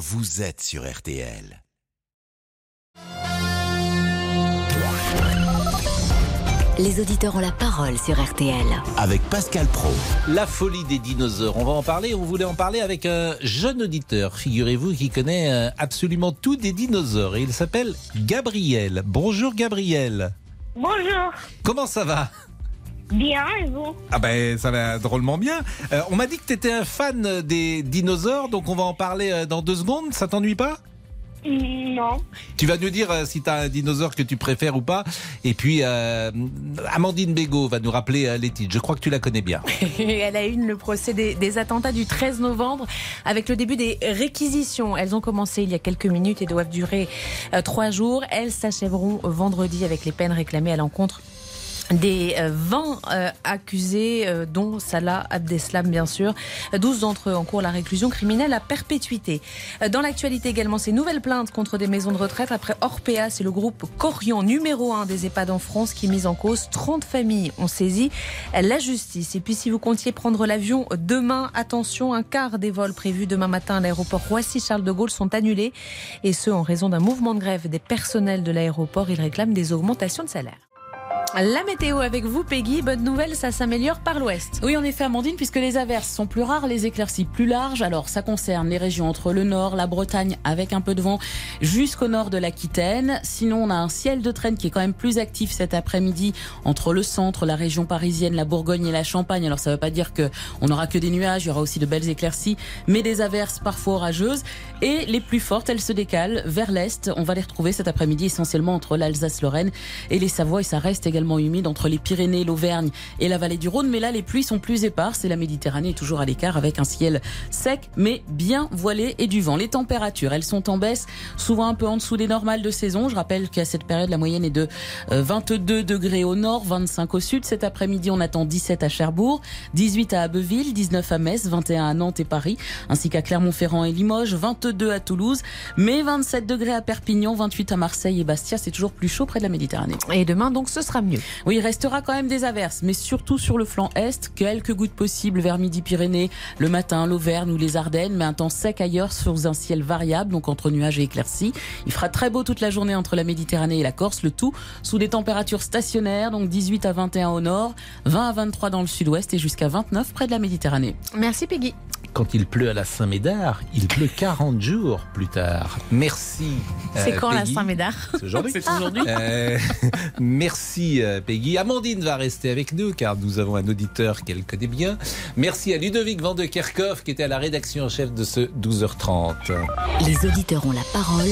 vous êtes sur RTL. Les auditeurs ont la parole sur RTL. Avec Pascal Pro. La folie des dinosaures. On va en parler. On voulait en parler avec un jeune auditeur, figurez-vous, qui connaît euh, absolument tout des dinosaures. Et il s'appelle Gabriel. Bonjour Gabriel. Bonjour. Comment ça va? Bien, et vous? Ah ben ça va drôlement bien. Euh, on m'a dit que tu étais un fan des dinosaures, donc on va en parler euh, dans deux secondes. Ça t'ennuie pas? Non. Tu vas nous dire euh, si tu as un dinosaure que tu préfères ou pas. Et puis euh, Amandine Bégaud va nous rappeler euh, les titres. Je crois que tu la connais bien. Elle a une le procès des, des attentats du 13 novembre avec le début des réquisitions. Elles ont commencé il y a quelques minutes et doivent durer euh, trois jours. Elles s'achèveront vendredi avec les peines réclamées à l'encontre des euh, 20 euh, accusés, euh, dont Salah Abdeslam, bien sûr. 12 d'entre eux en cours la réclusion criminelle à perpétuité. Euh, Dans l'actualité également, ces nouvelles plaintes contre des maisons de retraite après Orpea, c'est le groupe Corian, numéro 1 des EHPAD en France, qui est mis en cause. 30 familles ont saisi euh, la justice. Et puis, si vous comptiez prendre l'avion demain, attention, un quart des vols prévus demain matin à l'aéroport Roissy-Charles de Gaulle sont annulés. Et ce, en raison d'un mouvement de grève des personnels de l'aéroport. Ils réclament des augmentations de salaire. La météo avec vous, Peggy. Bonne nouvelle, ça s'améliore par l'ouest. Oui, en effet, Amandine, puisque les averses sont plus rares, les éclaircies plus larges. Alors, ça concerne les régions entre le nord, la Bretagne, avec un peu de vent, jusqu'au nord de l'Aquitaine. Sinon, on a un ciel de traîne qui est quand même plus actif cet après-midi entre le centre, la région parisienne, la Bourgogne et la Champagne. Alors, ça ne veut pas dire que on n'aura que des nuages, il y aura aussi de belles éclaircies, mais des averses parfois orageuses. Et les plus fortes, elles se décalent vers l'est. On va les retrouver cet après-midi essentiellement entre l'Alsace-Lorraine et les Savoies. Et ça reste également humide entre les Pyrénées, l'Auvergne et la vallée du Rhône. Mais là, les pluies sont plus éparses et la Méditerranée est toujours à l'écart avec un ciel sec mais bien voilé et du vent. Les températures, elles sont en baisse, souvent un peu en dessous des normales de saison. Je rappelle qu'à cette période, la moyenne est de euh, 22 degrés au nord, 25 au sud. Cet après-midi, on attend 17 à Cherbourg, 18 à Abbeville, 19 à Metz, 21 à Nantes et Paris, ainsi qu'à Clermont-Ferrand et Limoges, 22 à Toulouse, mais 27 degrés à Perpignan, 28 à Marseille et Bastia. C'est toujours plus chaud près de la Méditerranée. Et demain, donc, ce sera mieux. Oui, il restera quand même des averses, mais surtout sur le flanc est, quelques gouttes possibles vers Midi-Pyrénées, le matin, l'Auvergne ou les Ardennes, mais un temps sec ailleurs sous un ciel variable, donc entre nuages et éclaircies. Il fera très beau toute la journée entre la Méditerranée et la Corse, le tout sous des températures stationnaires, donc 18 à 21 au nord, 20 à 23 dans le sud-ouest et jusqu'à 29 près de la Méditerranée. Merci, Peggy. Quand il pleut à la Saint-Médard, il pleut 40 jours plus tard. Merci. C'est euh, quand la. Saint-Médard C'est aujourd'hui. C'est aujourd'hui. Euh, merci euh, Peggy. Amandine va rester avec nous car nous avons un auditeur qu'elle connaît bien. Merci à Ludovic Van de Kerkhoff qui était à la rédaction en chef de ce 12h30. Les auditeurs ont la parole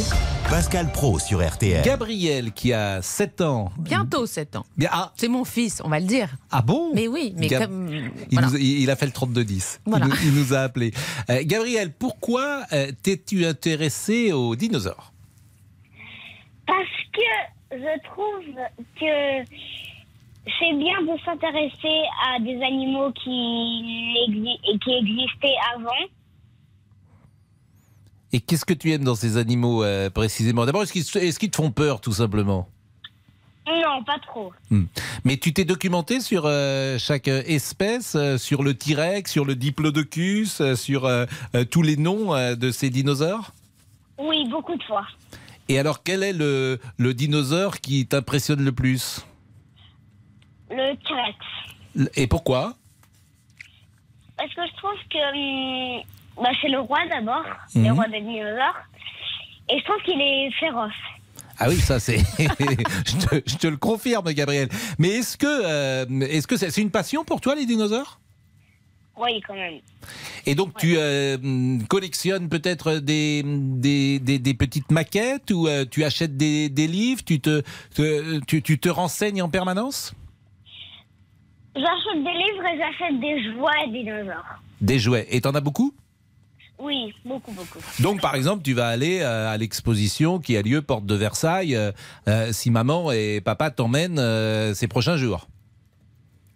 Pascal Pro sur RTL. Gabriel qui a 7 ans. Bientôt 7 ans. Ah, C'est mon fils, on va le dire. ah bon? Mais oui, mais Gab- comme. il, voilà. nous a, il a fait le 32-10. Voilà. Il, nous, il nous a appelé. Euh, Gabriel, pourquoi euh, t'es-tu intéressé aux dinosaures? Parce que je trouve que c'est bien de s'intéresser à des animaux qui, existaient avant. Et qu'est-ce que tu aimes dans ces animaux euh, précisément? D'abord, est-ce qu'ils, te font peur tout simplement? Non, pas trop. Mais tu t'es documenté sur euh, chaque euh, espèce, euh, sur le T-Rex, sur le Diplodocus, sur tous les noms de ces dinosaures? Oui, beaucoup de fois. Et alors, quel est le, le dinosaure qui t'impressionne le plus Le T-Rex. Et pourquoi Parce que je trouve que hum, bah, c'est le roi d'abord, Mhm. le roi des dinosaures. Et je trouve qu'il est féroce. Ah oui, ça c'est. je, te, je te le confirme, Gabriel. Mais est-ce que euh, est-ce que c'est, c'est une passion pour toi les dinosaures? Oui, quand même. Et donc tu euh, collectionnes peut-être des, des, des, des petites maquettes ou euh, tu achètes des, des livres, tu te, te- tu, tu te renseignes en permanence? J'achète des livres et j'achète des jouets dinosaures. Des jouets. Et t'en as beaucoup? Oui, beaucoup, beaucoup. Donc par exemple, tu vas aller euh, à l'exposition qui a lieu porte de Versailles si maman et papa t'emmènent ces prochains jours.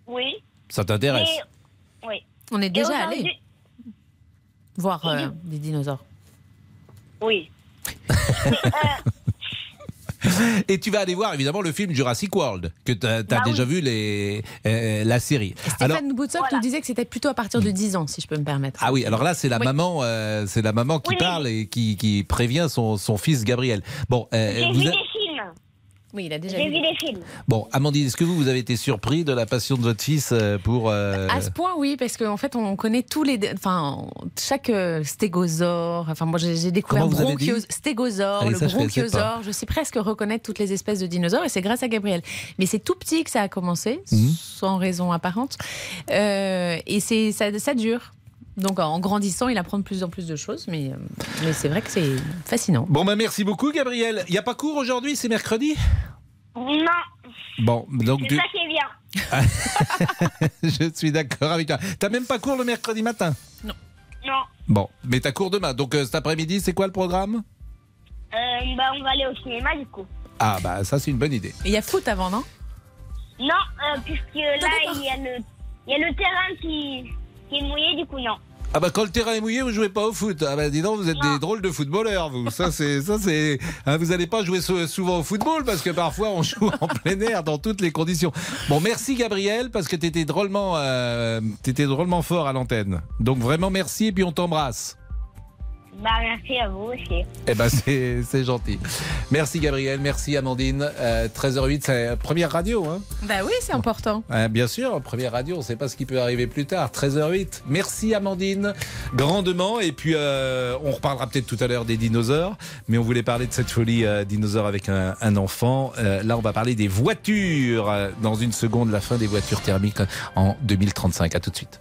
Oui. Ça t'intéresse? On est déjà allé voir euh, des dinosaures. Oui. Et tu vas aller voir évidemment le film Jurassic World, que tu as, Bah déjà oui. vu les, euh, la série. Stéphane Boutsock Voilà. nous disait que c'était plutôt à partir de 10 ans, si je peux me permettre. ah oui, alors là c'est la Oui. maman, euh, c'est la maman qui Oui. parle et qui, qui prévient son, son fils Gabriel. Bon, euh, vous a-. Oui, il a déjà J'ai vu. des films. bon, Amandine, est-ce que vous vous avez été surpris de la passion de votre fils euh, pour euh, À ce point, oui, parce qu'en fait, on connaît tous les, enfin, chaque euh, stégosaure. Enfin, moi, j'ai j'ai découvert bronchios- stégosaure, Allez, le ça, bronchiosaure. Je sais presque reconnaître toutes les espèces de dinosaures, et c'est grâce à Gabriel. Mais c'est tout petit que ça a commencé, Mhm. sans raison apparente, Euh, et c'est ça, ça dure. Donc, en grandissant, il apprend de plus en plus de choses, mais, euh, mais c'est vrai que c'est fascinant. Bon, bah merci beaucoup Gabriel. Il n'y a pas cours aujourd'hui, c'est mercredi? Non, Bon, donc c'est ça qui est bien. je suis d'accord avec toi. T'as même pas cours le mercredi matin? Non. Bon, mais t'as cours demain. Donc euh, cet après-midi, c'est quoi le programme? Euh, bah, on va aller au cinéma du coup. Ah bah ça c'est une bonne idée. Et il y a foot avant, non? Non, euh, puisque là, il y, a le, il y a le terrain qui, qui est mouillé, du coup, non. Ah bah quand le terrain est mouillé, vous jouez pas au foot. Ah bah dis donc, vous êtes Non. des drôles de footballeurs, vous. Ça c'est ça c'est. hein, vous allez pas jouer sou- souvent au football parce que parfois on joue en plein air dans toutes les conditions. Bon, merci Gabriel parce que t'étais drôlement, euh, t'étais drôlement fort à l'antenne. Donc vraiment merci et puis on t'embrasse. Bah, merci à vous aussi. Eh ben c'est c'est gentil. Merci Gabriel, merci Amandine. Euh, 13h08, c'est la première radio, hein. Bah oui, c'est important. Euh, bien sûr, première radio, on ne sait pas ce qui peut arriver plus tard. 13h08. Merci Amandine, grandement. Et puis, euh, on reparlera peut-être tout à l'heure des dinosaures, mais on voulait parler de cette folie euh, dinosaure avec un, un enfant. Euh, là, on va parler des voitures. Euh, Dans une seconde, la fin des voitures thermiques en 2035. À tout de suite.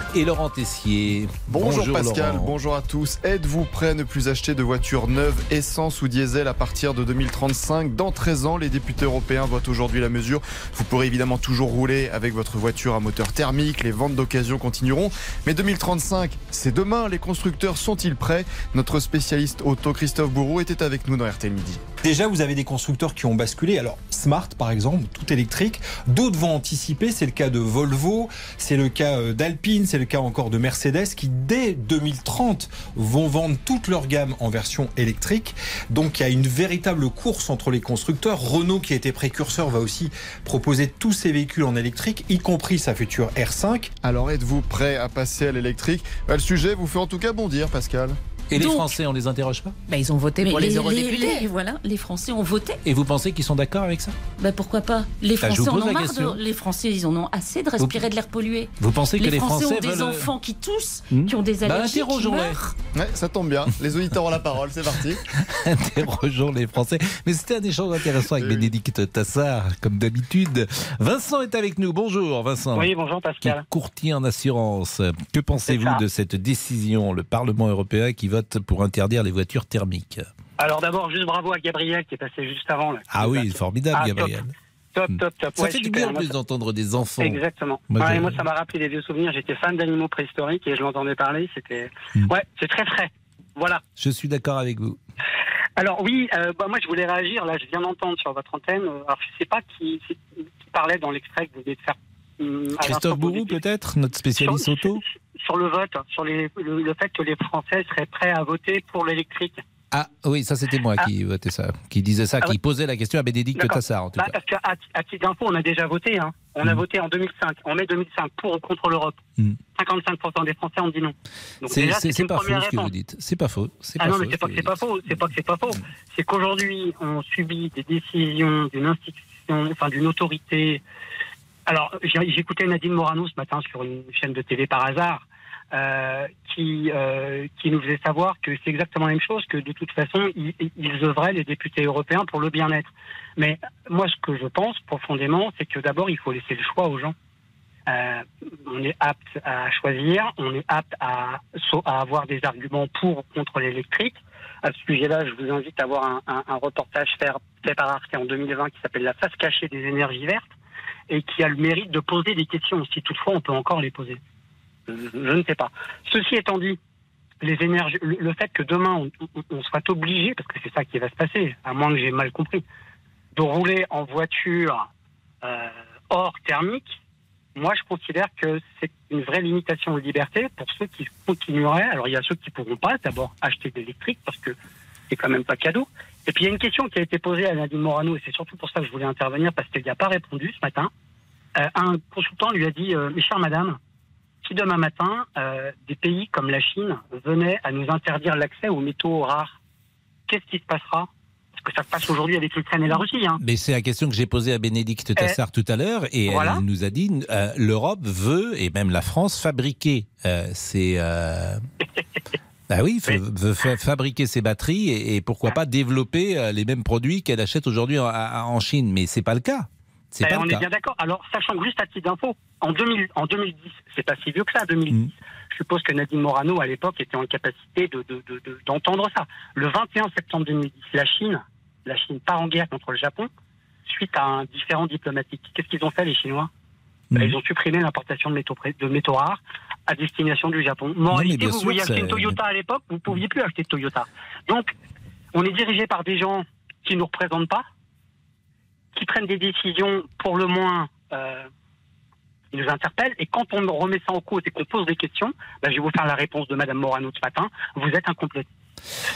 Et Laurent Tessier. Bonjour, Pascal, Laurent. bonjour à tous. Êtes-vous prêt à ne plus acheter de voitures neuves, essence ou diesel à partir de 2035 Dans 13 ans, les députés européens votent aujourd'hui la mesure. Vous pourrez évidemment toujours rouler avec votre voiture à moteur thermique, les ventes d'occasion continueront. Mais 2035, c'est demain, les constructeurs sont-ils prêts? Notre spécialiste auto Christophe Bourreau était avec nous dans RTL Midi. Déjà, vous avez des constructeurs qui ont basculé. Alors, Smart, par exemple, tout électrique. D'autres vont anticiper. C'est le cas de Volvo, c'est le cas euh, d'Alpine, c'est le cas encore de Mercedes, qui dès 2030 vont vendre toute leur gamme en version électrique. Donc, il y a une véritable course entre les constructeurs. Renault, qui a été précurseur, va aussi proposer tous ses véhicules en électrique, y compris sa future R5. Alors, êtes-vous prêt à passer à l'électrique? Bah, Le sujet vous fait en tout cas bondir, Pascal. Et les Français, on les interroge pas Bah, ils ont voté pour les, eurodéputés. les- voilà, les Français ont voté. Et vous pensez qu'ils sont d'accord avec ça? Bah pourquoi pas? Les Bah, Français en ont la marre. De, les Français, ils en ont assez de respirer de l'air pollué. Vous pensez que Les, les Français, Français, ont des veulent... enfants qui toussent, Hmm qui ont des Bah, allergies, qui interrogeons-les. meurent. Ouais, ça tombe bien. Les auditeurs ont la parole, c'est parti. Interrogeons les Français. Mais c'était un échange intéressant avec Oui. Bénédicte Tassard, comme d'habitude. Vincent est avec nous. Bonjour, Vincent. Oui, bonjour Qui Pascal. courtier en assurance. Que pensez-vous de cette décision, le Parlement européen qui vote pour interdire les voitures thermiques Alors d'abord, juste bravo à Gabriel qui est passé juste avant. Là, Ah oui, formidable, Ah, top. Gabriel. Top, top, top. Ça Ouais, fait du bien en plus ça- d'entendre des enfants. Exactement. Moi, Ouais, j'ai- moi, ça m'a rappelé des vieux souvenirs. J'étais fan d'animaux préhistoriques et je l'entendais parler. C'était. Hmm. Ouais, c'est très frais. Voilà. Je suis d'accord avec vous. Alors oui, euh, bah, moi je voulais réagir. Là, je viens d'entendre sur votre antenne. Alors je sais pas qui, qui parlait dans l'extrait que vous venez de faire. à Christophe Bourou, peut-être, notre spécialiste auto? sur le vote, sur les, le, le fait que les Français seraient prêts à voter pour l'électrique. Ah oui, ça c'était moi Ah. qui votais ça, qui disait ça, Ah qui oui. posait la question à Bénédicte. Tassard en tout Bah, cas. parce qu'à à titre d'info, on a déjà voté. Hein. On a Mm. voté en 2005, en mai 2005, pour ou contre l'Europe. Mm. 55% des Français ont dit non. C'est une pas faux ce que vous dites. C'est pas faux. C'est Ah pas non, faux mais c'est pas ce que c'est pas faux. C'est pas que c'est pas faux. C'est qu'aujourd'hui, on subit des décisions d'une institution, enfin d'une autorité. Alors, écouté Nadine Morano ce matin sur une chaîne de télé par hasard. euh, qui euh, qui nous faisait savoir que c'est exactement la même chose, que de toute façon ils, ils œuvraient les députés européens pour le bien-être. Mais moi, ce que je pense profondément, c'est que d'abord il faut laisser le choix aux gens. Euh, on est apte à choisir, on est apte à, à avoir des arguments pour ou contre l'électrique. À ce sujet-là, je vous invite à voir un, un- un reportage fait, fait par Arte en 2020 qui s'appelle La face cachée des énergies vertes et qui a le mérite de poser des questions, si toutefois on peut encore les poser. Je, ne sais pas. Ceci étant dit, les énergies, le, fait que demain on, soit obligé, parce que c'est ça qui va se passer, à moins que j'ai mal compris, de rouler en voiture euh, hors thermique, moi, je considère que c'est une vraie limitation de liberté pour ceux qui continueraient. Alors, il y a ceux qui pourront pas d'abord acheter de l'électrique parce que c'est quand même pas cadeau. Et puis, il y a une question qui a été posée à Nadine Morano et c'est surtout pour ça que je voulais intervenir parce qu'elle n'y a pas répondu ce matin. Euh, un consultant lui a dit, euh, mes chères madame, si demain matin, euh, des pays comme la Chine venaient à nous interdire l'accès aux métaux rares, qu'est-ce qui se passera? Parce que ça se passe aujourd'hui avec l'Ukraine et la Russie. Hein. Mais c'est la question que j'ai posée à Bénédicte Tassard tout à l'heure et voilà. elle nous a dit euh, l'Europe veut et même la France fabriquer euh, Bah oui, fabriquer ses batteries et, et pourquoi pas développer euh, les mêmes produits qu'elle achète aujourd'hui en, en Chine. Mais c'est pas le cas. Eh, pas on le est cas. bien d'accord. Alors, sachant que juste à titre d'info, en, 2000 en 2010, c'est pas si vieux que ça, 2010. Mm. Je suppose que Nadine Morano, à l'époque, était en capacité de- de- de- de- d'entendre ça. Le 21 septembre 2010, la Chine, la Chine part en guerre contre le Japon suite à un différend diplomatique. Qu'est-ce qu'ils ont fait, les Chinois? Mm. Bah, Ils ont supprimé l'importation de métaux, pré- de métaux rares à destination du Japon. Moralité, vous sûr, vouliez acheter une Toyota à l'époque, vous ne pouviez plus acheter de Toyota. Donc, on est dirigé par des gens qui ne nous représentent pas, qui prennent des décisions pour le moins euh, qui nous interpellent. Et quand on remet ça en cause et qu'on pose des questions, bah, je vais vous faire la réponse de Madame Morano ce matin. Vous êtes incomplet.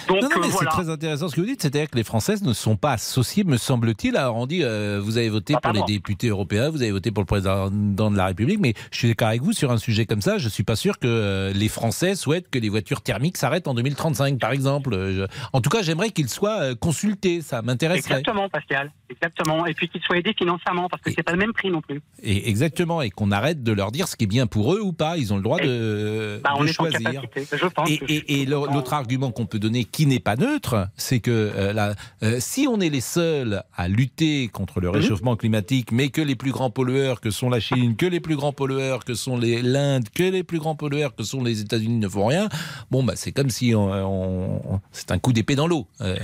Donc Non, non, euh, voilà. c'est très intéressant ce que vous dites. C'est-à-dire que les Françaises ne sont pas associées, me semble-t-il. Alors on dit, euh, vous avez voté Pas pour les députés européens, vous avez voté pour le président de la République, mais je suis d'accord avec vous sur un sujet comme ça. Je suis pas sûr que euh, les Français souhaitent que les voitures thermiques s'arrêtent en 2035, par exemple. Je- En tout cas, j'aimerais qu'ils soient consultés. Ça m'intéresserait. Exactement, Pascal. Exactement. Et puis qu'ils soient aidés financièrement, parce que c'est pas le même prix non plus. Et exactement, et qu'on arrête de leur dire ce qui est bien pour eux ou pas. Ils ont le droit de, Bah, on de est en choisir. capacité. Je pense. Et, et- et l'au- l'autre argument qu'on peut donner, qui n'est pas neutre, c'est que euh, là, euh, si on est les seuls à lutter contre le réchauffement climatique, mais que les plus grands pollueurs que sont la Chine, que les plus grands pollueurs que sont les- l'Inde, que les plus grands pollueurs que sont les États-Unis ne font rien, bon, bah, c'est comme si on, on- c'est un coup d'épée dans l'eau. Euh,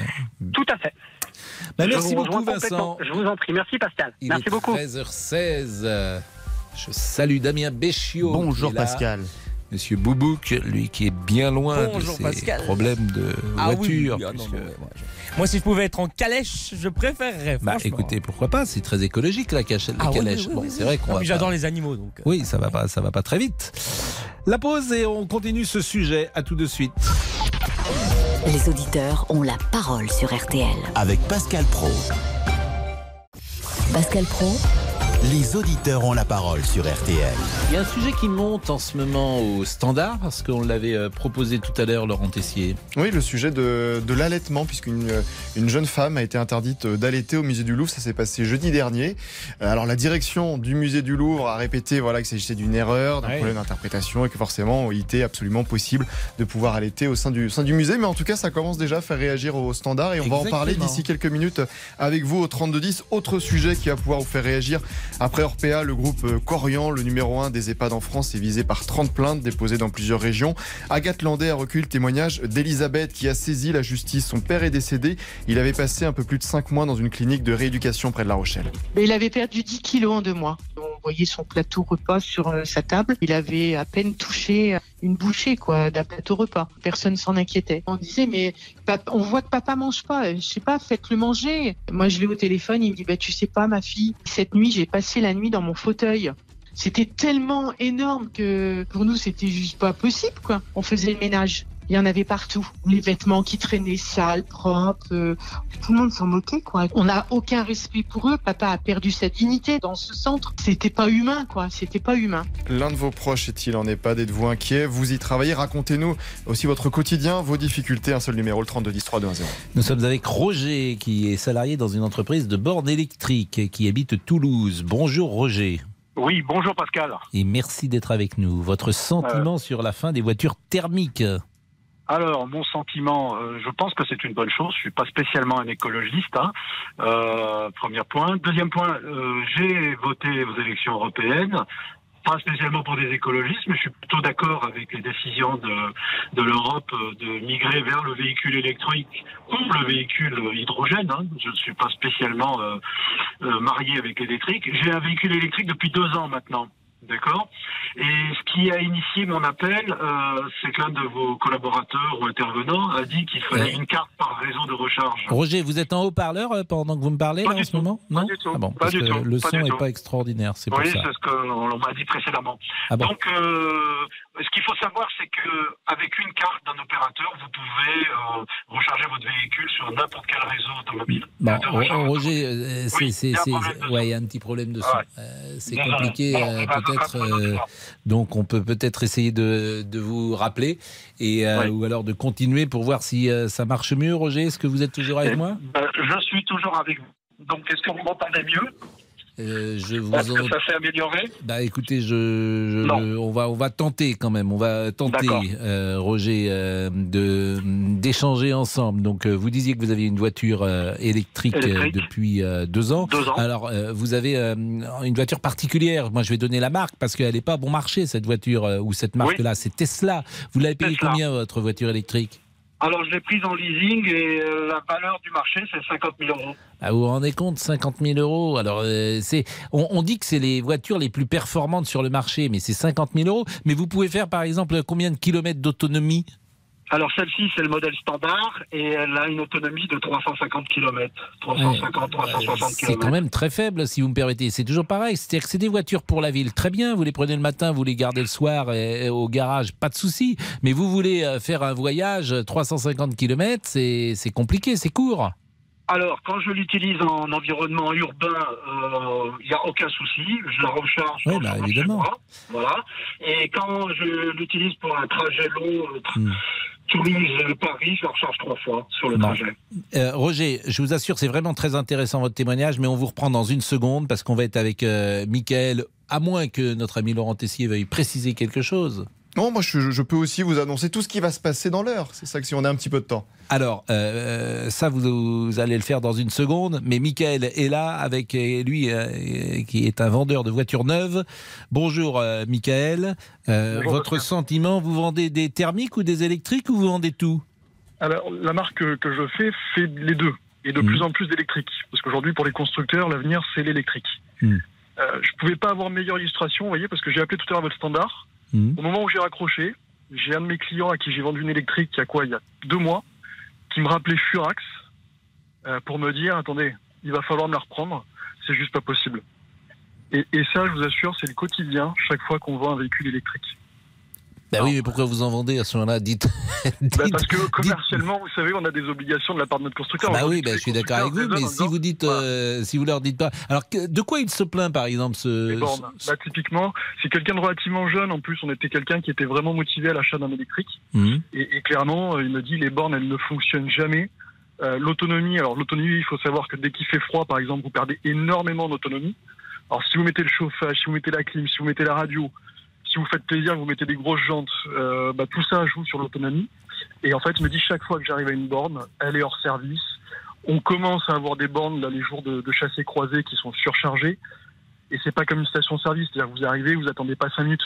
Tout à fait. bah, merci beaucoup, Vincent. Je vous en prie. Merci, Pascal. Il Merci est beaucoup. 13h16. Euh, Je salue Damien Béchiot. Bonjour. Pascal. Monsieur Boubouk, lui qui est bien loin Bonjour, de ses Pascal. problèmes de Ah voiture. oui, ah non, puisque- non, ouais, moi, si je pouvais être en calèche, je préférerais. Bah écoutez, pourquoi pas C'est très écologique la, Ah calèche. oui, oui, bon, oui, c'est oui. vrai qu'on Ah, pas- J'adore les animaux, donc. euh. Oui, ça va pas, ça va pas très vite. La pause et on continue ce sujet. À tout de suite. Les auditeurs ont la parole sur RTL. Avec Pascal Pro. Pascal Pro, Les auditeurs ont la parole sur RTL. Il y a un sujet qui monte en ce moment au standard parce qu'on l'avait euh, proposé tout à l'heure, Laurent Tessier. Oui, le sujet de, de l'allaitement, puisqu'une une jeune femme a été interdite d'allaiter au musée du Louvre. Ça s'est passé jeudi dernier. Euh, Alors la direction du musée du Louvre a répété voilà qu'il s'agissait d'une erreur, d'un Ouais. problème d'interprétation et que forcément il était absolument possible de pouvoir allaiter au sein du, au sein du musée. Mais en tout cas, ça commence déjà à faire réagir au standard et on va en parler d'ici quelques minutes avec vous au 3210. Autre sujet qui va pouvoir vous faire réagir après Orpea, le groupe euh, Corian, le numéro 1 des EHPAD en France, est visé par 30 plaintes déposées dans plusieurs régions. Agathe Landais a recueilli le témoignage d'Elisabeth qui a saisi la justice. Son père est décédé. Il avait passé un peu plus de 5 mois dans une clinique de rééducation près de La Rochelle. Il avait perdu 10 kilos en deux mois. Voyait son plateau repas sur euh, sa table. Il avait à peine touché une bouchée quoi d'un plateau repas. Personne s'en inquiétait. On disait mais on voit que papa mange pas. Je sais pas, faites-le manger. Moi je l'ai au téléphone. Il me dit bah tu sais pas ma fille. Cette nuit j'ai passé la nuit dans mon fauteuil. C'était tellement énorme que pour nous c'était juste pas possible quoi. On faisait le ménage. Il y en avait partout. Les vêtements qui traînaient sales, propres. euh, tout le monde s'en moquait, quoi. On n'a aucun respect pour eux. Papa a perdu sa dignité dans ce centre. C'était pas humain, quoi. C'était pas humain. L'un de vos proches est-il en EHPAD? Êtes-vous inquiet? Vous y travaillez? Racontez-nous aussi votre quotidien, vos difficultés. Un seul numéro, le 3210 3210. Nous sommes avec Roger qui est salarié dans une entreprise de bornes électriques et qui habite Toulouse. Bonjour Roger. Oui, bonjour Pascal. Et merci d'être avec nous. Votre sentiment sur la fin des voitures thermiques? Alors, mon sentiment, euh, je pense que c'est une bonne chose. Je suis pas spécialement un écologiste. Hein. Euh, premier point. Deuxième point, euh, j'ai voté aux élections européennes. Pas spécialement pour des écologistes, mais je suis plutôt d'accord avec les décisions de, l'Europe de migrer vers le véhicule électrique ou le véhicule hydrogène. Hein. Je ne suis pas spécialement marié avec l'électrique. J'ai un véhicule électrique depuis deux ans maintenant. D'accord Et ce qui a initié mon appel, euh, c'est qu'un de vos collaborateurs ou intervenants a dit qu'il fallait Ouais. une carte par réseau de recharge. Roger, vous êtes en haut-parleur euh, pendant que vous me parlez Pas là, en ce tout, moment pas Non du tout, Ah bon, pas parce du que tout, le pas son n'est pas extraordinaire, c'est pour Oui, ça. c'est ce qu'on m'a dit précédemment. Ah bon. Donc, euh, ce qu'il faut savoir, c'est que avec une carte d'un opérateur, vous pouvez euh, recharger votre véhicule sur n'importe quel réseau automobile. Bon, De Ro- recharge. Roger, euh, c'est, Oui, c'est, il ouais, y a un petit problème de son. Ouais. Euh, c'est compliqué, euh, peut-être. donc, on peut peut-être essayer de, de vous rappeler et ou alors de continuer pour voir si ça marche mieux. Roger, est-ce que vous êtes toujours avec Et- moi? Ben, je suis toujours avec vous. Donc, est-ce que vous m'entendez mieux? Euh, Je vous Est-ce que ça s'est amélioré? Bah écoutez, je, je- Non. on va on va tenter quand même, on va tenter, euh, Roger, euh, de d'échanger ensemble. Donc euh, vous disiez que vous aviez une voiture électrique, Électrique. depuis deux ans. Deux ans. Alors vous avez une voiture particulière. Moi je vais donner la marque parce qu'elle n'est pas bon marché cette voiture ou cette marque-là. C'est Tesla. Vous l'avez payé Tesla. combien votre voiture électrique? Alors, je l'ai prise en leasing et euh, la valeur du marché, c'est 50 000 euros. Ah, vous vous rendez compte, 50 000 euros. Alors, euh, c'est, on, on dit que c'est les voitures les plus performantes sur le marché, mais c'est 50 000 euros. Mais vous pouvez faire, par exemple, combien de kilomètres d'autonomie? Alors, celle-ci, c'est le modèle standard et elle a une autonomie de 350 km. 350, 360 C'est quand même très faible, si vous me permettez. C'est toujours pareil. C'est-à-dire que c'est des voitures pour la ville. Très bien, vous les prenez le matin, vous les gardez le soir et- et au garage, pas de souci. Mais vous voulez euh, faire un voyage 350 km, c'est c'est compliqué, c'est court. Alors, quand je l'utilise en environnement urbain, euh, il n'y a aucun souci. Je la recharge. Oui, bah, évidemment. moi. Voilà. Et quand je l'utilise pour un trajet long, euh, tra- Hmm. Toulouse-Paris, je la recharge trois fois sur le trajet. Euh, Roger, je vous assure, c'est vraiment très intéressant votre témoignage, mais on vous reprend dans une seconde parce qu'on va être avec euh, Michael, à moins que notre ami Laurent Tessier veuille préciser quelque chose. Non, moi je, je peux aussi vous annoncer tout ce qui va se passer dans l'heure. C'est ça que si on a un petit peu de temps. Alors, euh, ça, vous, vous allez le faire dans une seconde, mais Michael est là avec euh, lui, euh, qui est un vendeur de voitures neuves. Bonjour, euh, Michael. Euh, Bonjour, votre sentiment, vous vendez des thermiques ou des électriques ou vous vendez tout? Alors, la marque que, je fais fait les deux, et de Mhm. plus en plus d'électrique. Parce qu'aujourd'hui, pour les constructeurs, l'avenir, c'est l'électrique. Euh, je pouvais pas avoir meilleure illustration, vous voyez, parce que j'ai appelé tout à l'heure votre standard. Mhm. Au moment où j'ai raccroché, j'ai un de mes clients à qui j'ai vendu une électrique il y a quoi Il y a deux mois, qui me rappelait Furax euh, pour me dire attendez, il va falloir me la reprendre, c'est juste pas possible. Et, et ça, je vous assure, c'est le quotidien chaque fois qu'on vend un véhicule électrique. Bah oui, mais pourquoi vous en vendez à ce moment-là? Dites. Bah, dites- parce que commercialement, vous savez, on a des obligations de la part de notre constructeur. bah oui, bah, je suis d'accord avec vous, mais si vous dites, euh, si vous leur dites pas, alors que- de quoi il se plaint par exemple ce, Les bornes. Bah, typiquement, c'est quelqu'un de relativement jeune. En plus, on était quelqu'un qui était vraiment motivé à l'achat d'un électrique. Et, et clairement, euh, il me dit les bornes, elles ne fonctionnent jamais. Euh, l'autonomie, alors l'autonomie, il faut savoir que dès qu'il fait froid, par exemple, vous perdez énormément d'autonomie. Alors si vous mettez le chauffage, si vous mettez la clim, si vous mettez la radio, si vous faites plaisir, vous mettez des grosses jantes, euh, bah, tout ça joue sur l'autonomie. Et en fait, il me dit chaque fois que j'arrive à une borne, elle est hors service. On commence à avoir des bornes là, les jours de, de chassés croisés qui sont surchargés. Et c'est pas comme une station-service, c'est-à-dire que vous arrivez, vous attendez pas cinq minutes.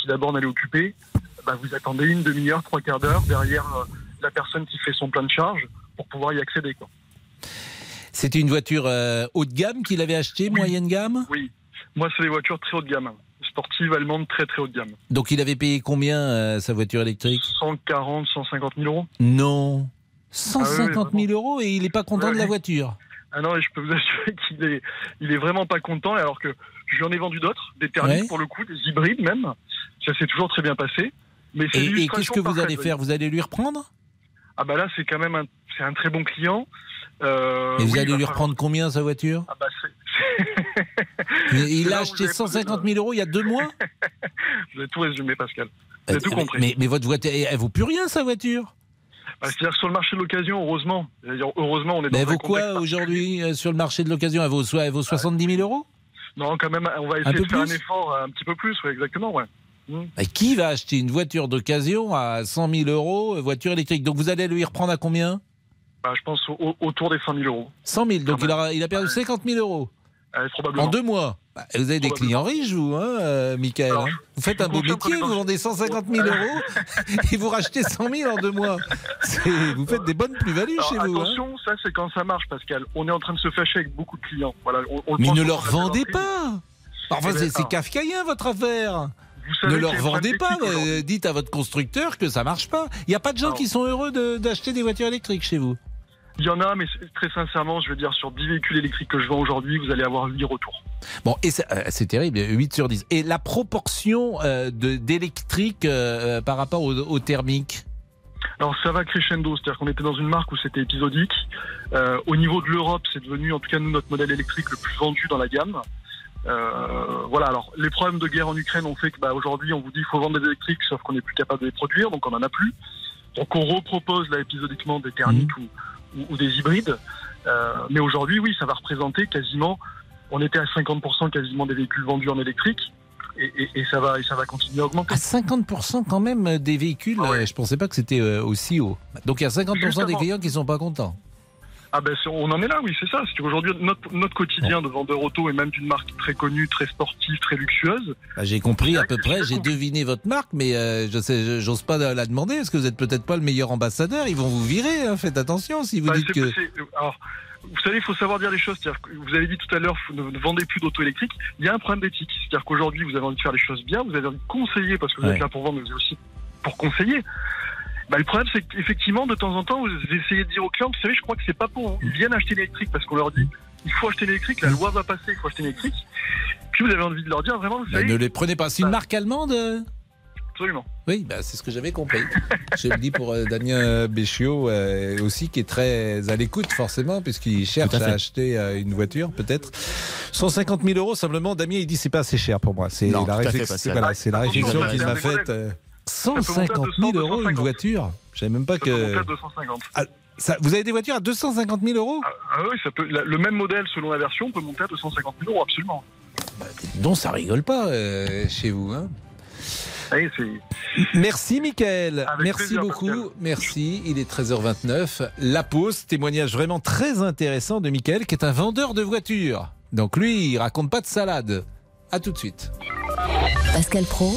Si la borne elle est occupée, bah, vous attendez une demi-heure, trois quarts d'heure derrière euh, la personne qui fait son plein de charge pour pouvoir y accéder. Quoi. C'était une voiture euh, haut de gamme qu'il avait acheté, moyenne gamme? Oui, moi c'est des voitures très haut de gamme, sportives allemandes très très haut de gamme. Donc il avait payé combien euh, sa voiture électrique? 140, 150 000 euros. Non. Ah 150 000 euros et il n'est pas content Ouais, de la voiture. Ah non, et je peux vous assurer qu'il est, il est vraiment pas content, alors que je lui en ai vendu d'autres, des thermiques Ouais. pour le coup, des hybrides même. Ça s'est toujours très bien passé. Mais Et, qu'est-ce que vous allez faire? Vous allez lui reprendre? Ah bah là, c'est quand même un, c'est un très bon client. Euh, Et vous oui, allez va lui falloir- reprendre combien sa voiture Ah bah Il a acheté vous avez posé 150 000 euros il y a deux mois vous avez tout résumé, Pascal. Vous avez tout Euh, mais, compris. mais, mais votre voiture, elle vaut plus rien sa voiture. Bah, C'est-à-dire sur le marché de l'occasion, heureusement, on est dans Mais elle vaut quoi aujourd'hui euh, sur le marché de l'occasion? Elle vaut, elle vaut 70 000 euros? Non, quand même, on va essayer de faire plus? un effort un petit peu plus, exactement, ouais. Hmm. Qui va acheter une voiture d'occasion à 100 000 euros, voiture électrique? Donc vous allez lui reprendre à combien? Bah, je pense au- au- autour des 100 000 euros. 100 000. Donc il a, il a perdu 50 000 euros Euh, probablement. en deux mois. Bah, vous avez des clients riches, vous, hein, euh, Michael Alors, hein Vous faites un beau métier, vous vendez 150 000 euros et vous rachetez 100 000 en deux mois. Vous faites des bonnes plus-values chez vous. hein attention, ça c'est quand ça marche, Pascal. On est en train de se fâcher avec beaucoup de clients. Voilà, on, on le Mais ne leur vendez plaisanterie. pas Enfin, Eh ben, c'est c'est alors, kafkaïen votre affaire. Ne leur vendez pas, euh, dites à votre constructeur que ça marche pas. Il n'y a pas de gens qui sont heureux de- d'acheter des voitures électriques chez vous. Il y en a, mais très sincèrement, je veux dire, sur 10 véhicules électriques que je vends aujourd'hui, vous allez avoir 8 retours. Bon, et c'est euh, c'est terrible, 8 sur 10. Et la proportion euh, de- d'électrique euh, par rapport au, au thermique? Alors ça va crescendo, c'est-à-dire qu'on était dans une marque où c'était épisodique. Euh, au niveau de l'Europe, c'est devenu en tout cas nous notre modèle électrique le plus vendu dans la gamme. Euh, voilà, alors les problèmes de guerre en Ukraine ont fait que bah, aujourd'hui on vous dit il faut vendre des électriques, sauf qu'on n'est plus capable de les produire, donc on en a plus. Donc on repropose là épisodiquement des thermiques ou, ou- ou des hybrides. Euh, mais aujourd'hui, oui, ça va représenter quasiment, on était à 50% quasiment des véhicules vendus en électrique. Et, et- et ça va et ça va continuer à augmenter. À 50% quand même des véhicules, euh, je pensais pas que c'était euh, aussi haut. Donc il y a 50% des clients qui sont pas contents. Ah ben on en est là, oui, c'est ça. C'est qu'aujourd'hui notre, notre quotidien de vendeur auto et même d'une marque très connue, très sportive, très luxueuse. Bah, j'ai compris à peu près, j'ai deviné votre marque, mais euh, je sais, j'ose pas la demander parce que vous êtes peut-être pas le meilleur ambassadeur? Ils vont vous virer. hein, faites attention si vous Bah, dites que. c'est- alors, vous savez, il faut savoir dire les choses. C'est-à-dire que vous avez dit tout à l'heure, vous ne, vendez plus d'auto électrique. Il y a un problème d'éthique. C'est-à-dire qu'aujourd'hui, vous avez envie de faire les choses bien, vous avez envie de conseiller parce que vous Ouais. êtes là pour vendre, mais vous êtes aussi pour conseiller. Bah, le problème, c'est qu'effectivement, de temps en temps, vous essayez de dire aux clients, vous savez, je crois que c'est pas pour vous. Ils viennent acheter l'électrique parce qu'on leur dit, il faut acheter l'électrique, la loi va passer, il faut acheter l'électrique. Puis vous avez envie de leur dire, vraiment, vous Bah, ne les prenez pas. C'est une marque allemande euh absolument. Oui, bah, c'est ce que j'avais compris. Je le dis pour euh, Damien Béchiot euh, aussi, qui est très à l'écoute forcément, puisqu'il cherche à acheter euh, une voiture, peut-être. 150 000 euros simplement. Damien, il dit c'est pas assez cher pour moi. C'est la, réflexion- voilà, la réflexion qu'il m'a faite. Collègues. euh, peut monter à 150 000 euros une 250. voiture. Je savais même pas Ça peut monter à que. 250. Ah, ça- vous avez des voitures à 250 000 euros? Ah oui, ça peut, la- le même modèle selon la version peut monter à 250 000 euros, absolument. Donc ça rigole pas euh, chez vous. Hein Oui, Merci Mickaël, Avec merci plaisir, beaucoup, Pascal. merci. Il est 13h29. La pause, témoignage vraiment très intéressant de Mickaël qui est un vendeur de voitures. Donc lui, il raconte pas de salade. À tout de suite. Pascal Pro,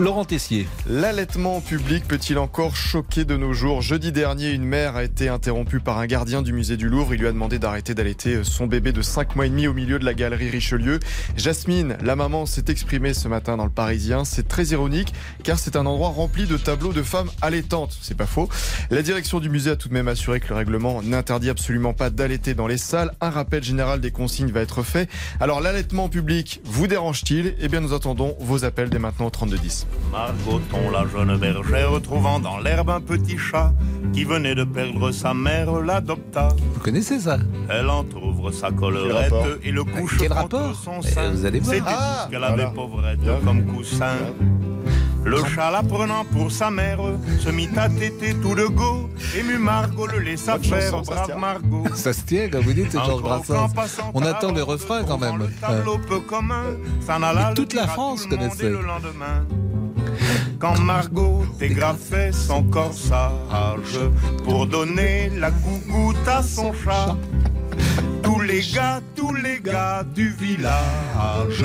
Laurent Tessier. L'allaitement public peut-il encore choquer de nos jours Jeudi dernier, une mère a été interrompue par un gardien du musée du Louvre. Il lui a demandé d'arrêter d'allaiter son bébé de 5 mois et demi au milieu de la galerie Richelieu. Jasmine, la maman, s'est exprimée ce matin dans le Parisien. C'est très ironique car c'est un endroit rempli de tableaux de femmes allaitantes. C'est pas faux. La direction du musée a tout de même assuré que le règlement n'interdit absolument pas d'allaiter dans les salles. Un rappel général des consignes va être fait. Alors l'allaitement public vous dérange-t-il? Eh bien nous attendons vos appels dès maintenant au 3210. Margoton, la jeune bergère, trouvant dans l'herbe un petit chat qui venait de perdre sa mère, l'adopta. Vous connaissez ça? Elle entr'ouvre sa collerette et le couche Quel contre rapport? son Eh, sein. vous allez voir. Ah, qu'elle avait pauvrette comme coussin. Le chat la prenant pour sa mère se mit à téter tout de go. Ému Margot le laissa Bonne faire, chanson, ça se brave tient. Margot. Ça se tient, comme vous dites, c'est Georges Brassens. On attend le ronde, refrain quand même. Le tableau peu commun, s'en alla toute la France connaissait. le lendemain. Quand Margot dégrafait son corsage pour donner la gougoute à son chat. Tous les gars, tous les gars du village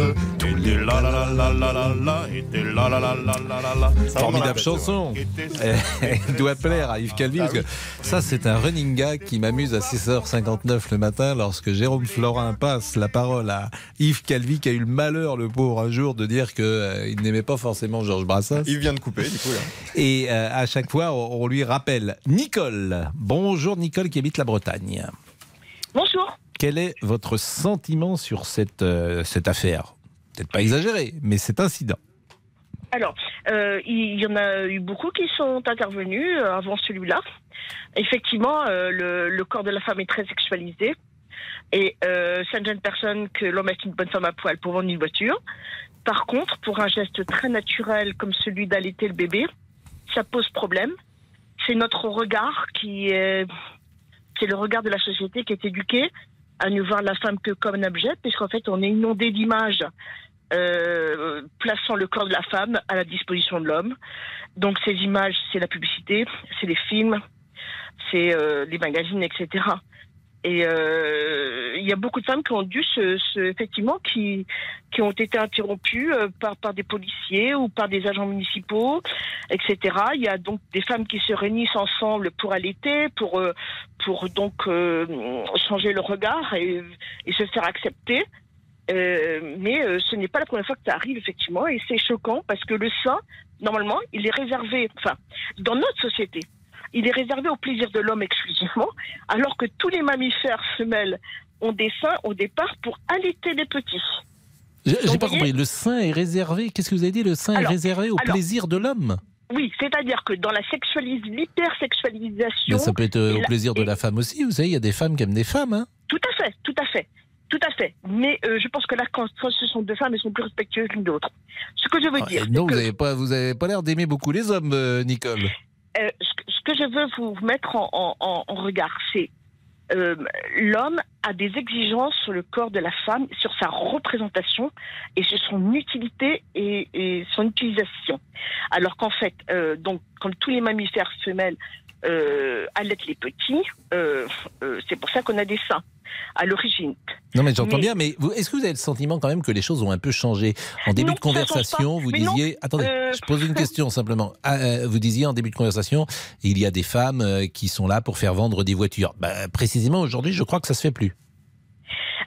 là là là là là là là, étaient là là là là là là là. Formidable chanson. Il doit plaire à Yves Calvi parce que ça c'est un running gag qui m'amuse à 6h59 le matin lorsque Jérôme Florin passe la parole à Yves Calvi qui a eu le malheur le pauvre un jour de dire que euh, il n'aimait pas forcément Georges Brassens Il vient de couper du coup là. et euh, à chaque fois on, on lui rappelle Nicole. Bonjour Nicole qui habite la Bretagne. Bonjour. Quel est votre sentiment sur cette, euh, cette affaire? Peut-être pas exagéré, mais cet incident. Alors, euh, il y en a eu beaucoup qui sont intervenus euh, avant celui-là. Effectivement, le, corps de la femme est très sexualisé. Et euh, ça ne personne que l'homme mette une bonne femme à poil pour vendre une voiture. Par contre, pour un geste très naturel comme celui d'allaiter le bébé, ça pose problème. C'est notre regard qui est... C'est le regard de la société qui est éduqué à ne voir la femme que comme un objet, puisqu'en fait, on est inondé d'images euh, plaçant le corps de la femme à la disposition de l'homme. Donc ces images, c'est la publicité, c'est les films, c'est euh, les magazines, etc. Et euh, il y a beaucoup de femmes qui ont dû se, effectivement qui qui ont été interrompues par par des policiers ou par des agents municipaux, etc. Il y a donc des femmes qui se réunissent ensemble pour allaiter, pour pour donc euh, changer le regard et, et se faire accepter. Euh, mais euh, ce n'est pas la première fois que ça arrive effectivement et c'est choquant parce que le sein normalement il est réservé enfin dans notre société il est réservé au plaisir de l'homme exclusivement alors que tous les mammifères femelles ont des seins au départ pour allaiter les petits. J'ai pas voyez- compris. Le sein est réservé. Qu'est-ce que vous avez dit? Le sein Alors, est réservé au alors- plaisir de l'homme? Oui, c'est-à-dire que dans la sexualis l'hypersexualisation ça peut être euh, au la- plaisir de la femme aussi. Vous savez, il y a des femmes qui aiment des femmes. Hein. Tout à fait, tout à fait. Tout à fait. Mais euh, je pense que là, quand ce sont deux femmes, elles sont plus respectueuses l'une de l'autre. Ce que je veux dire, Ah, c'est non, vous n'avez pas, vous avez pas l'air d'aimer beaucoup les hommes, euh, Nicole. Euh, ce, que, je veux vous mettre en, en- en- en regard, c'est euh, l'homme a des exigences sur le corps de la femme, sur sa représentation et sur son utilité et, son utilisation. Alors qu'en fait, euh, donc, comme tous les mammifères femelles euh, allaitent les petits, c'est pour ça qu'on a des seins à l'origine. Non, mais j'entends bien, mais vous- est-ce que vous avez le sentiment quand même que les choses ont un peu changé En début Non, de conversation, vous Mais non, disiez. attendez, euh, je pose une question simplement. Ah, euh, vous disiez en début de conversation, il y a des femmes euh, qui sont là pour faire vendre des voitures. Bah, précisément aujourd'hui, je crois que ça se fait plus.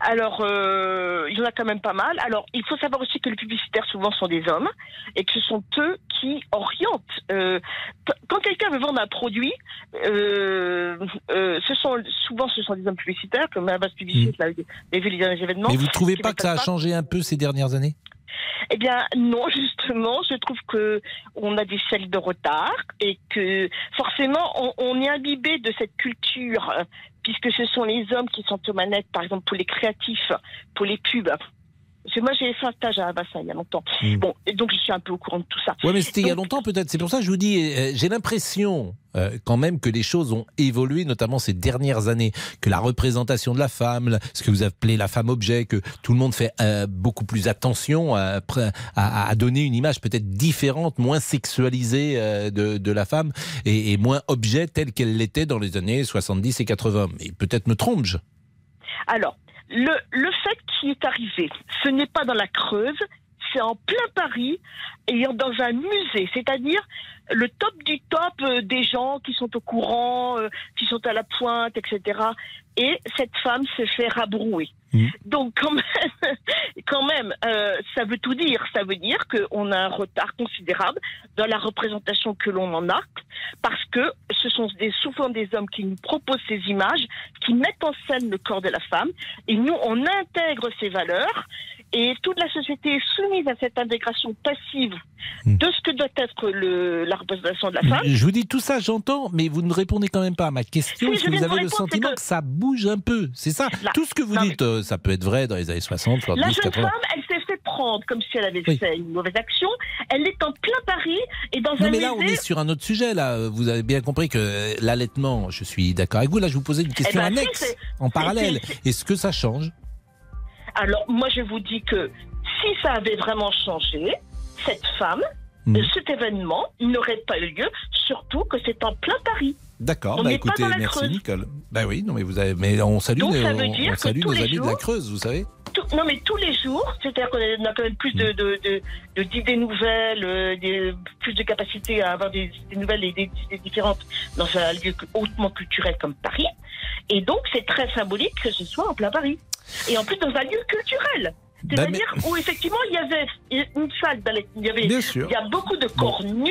Alors, euh, il y en a quand même pas mal. Alors, il faut savoir aussi que les publicitaires souvent sont des hommes et que ce sont eux qui orientent. Euh, qu- quand quelqu'un veut vendre un produit, euh, ce sont souvent ce sont des hommes publicitaeurs comme la base publicité, là, vous avez vu les derniers événements. Mais vous ne trouvez pas que ça a changé un peu ces dernières années? Eh bien, non, justement, je trouve que on a des siècles de retard et que forcément, on, on est imbibé de cette culture, puisque ce sont les hommes qui sont aux manettes, par exemple, pour les créatifs, pour les pubs. Parce que moi, j'ai fait un stage à Bassin il y a longtemps. Bon, et donc je suis un peu au courant de tout ça. Ouais, mais c'était il y a longtemps peut-être. C'est pour ça que je vous dis, euh, j'ai l'impression euh, quand même que les choses ont évolué, notamment ces dernières années, que la représentation de la femme, ce que vous appelez la femme objet, que tout le monde fait euh, beaucoup plus attention à, à- à donner une image peut-être différente, moins sexualisée de, de la femme et, et moins objet telle qu'elle l'était dans les années 70 et 80. Mais peut-être me trompe-je? Alors, le, le fait qui est arrivé, ce n'est pas dans la Creuse, c'est en plein Paris et dans un musée, c'est-à-dire le top du top euh, des gens qui sont au courant, euh, qui sont à la pointe, etc. Et cette femme se fait rabrouer. Donc quand même, quand même euh, ça veut tout dire. Ça veut dire qu'on a un retard considérable dans la représentation que l'on en a, parce que ce sont des, souvent des hommes qui nous proposent ces images, qui mettent en scène le corps de la femme, et nous on intègre ces valeurs, et toute la société est soumise à cette intégration passive de ce que doit être le, la représentation de la femme. Je vous dis tout ça, j'entends, mais vous ne répondez quand même pas à ma question. Si, Est-ce je que viens vous avez le sentiment que- que... ça bouge un peu C'est ça Tout ce que vous dites, euh, ça peut être vrai dans les années 60, La 70, jeune 80. femme, elle s'est fait prendre comme si elle avait fait une mauvaise action. Elle est en plein Paris et dans un Non mais là musée. on est sur un autre sujet là. Vous avez bien compris que l'allaitement, je suis d'accord avec vous. Là je vous posais une question ben, si, annexe en parallèle. Est-ce que ça change Alors, moi, je vous dis que si ça avait vraiment changé, cette femme, euh, cet événement n'aurait pas eu lieu, surtout que c'est en plein Paris. D'accord. On Bah écoutez, merci Creuse. Nicole. Bah oui, non mais vous avez, mais on salue, Donc, ça on, veut dire on que salue tous nos les amis de la Creuse, vous savez. Tout- non, mais tous les jours, c'est-à-dire qu'on a quand même plus de, de, de- de- d'idées nouvelles, euh, des- plus de capacité à avoir des idées nouvelles et des idées différentes dans un lieu hautement culturel comme Paris. Et donc, c'est très symbolique que ce soit en plein Paris. Et en plus, dans un lieu culturel. Bah, C'est-à-dire où effectivement il y avait une salle, il y avait, Bien sûr. il y a beaucoup de corps nus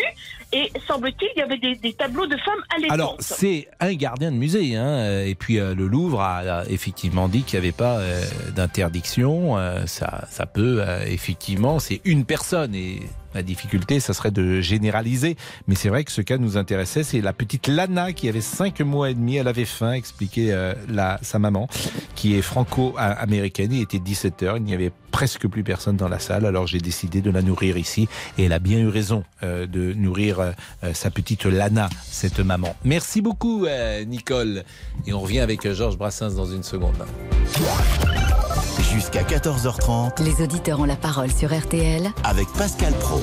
et semble-t-il il y avait des, des tableaux de femmes allaitantes. Alors, c'est un gardien de musée, hein, et puis euh, le Louvre a, a effectivement dit qu'il n'y avait pas euh, d'interdiction. euh, ça, ça peut effectivement, c'est une personne, et la difficulté, ça serait de généraliser. Mais c'est vrai que ce cas nous intéressait, c'est la petite Lana qui avait 5 mois et demi, elle avait faim, expliquait euh, sa maman, qui est franco-américaine. Il était 17 heures, il n'y avait presque plus personne dans la salle, alors j'ai décidé de la nourrir ici, et elle a bien eu raison euh, de nourrir euh, euh, sa petite Lana, cette maman. Merci beaucoup, euh, Nicole. Et on revient avec euh, Georges Brassens dans une seconde. Jusqu'à 14h30 Les auditeurs ont la parole sur RTL avec Pascal Pro.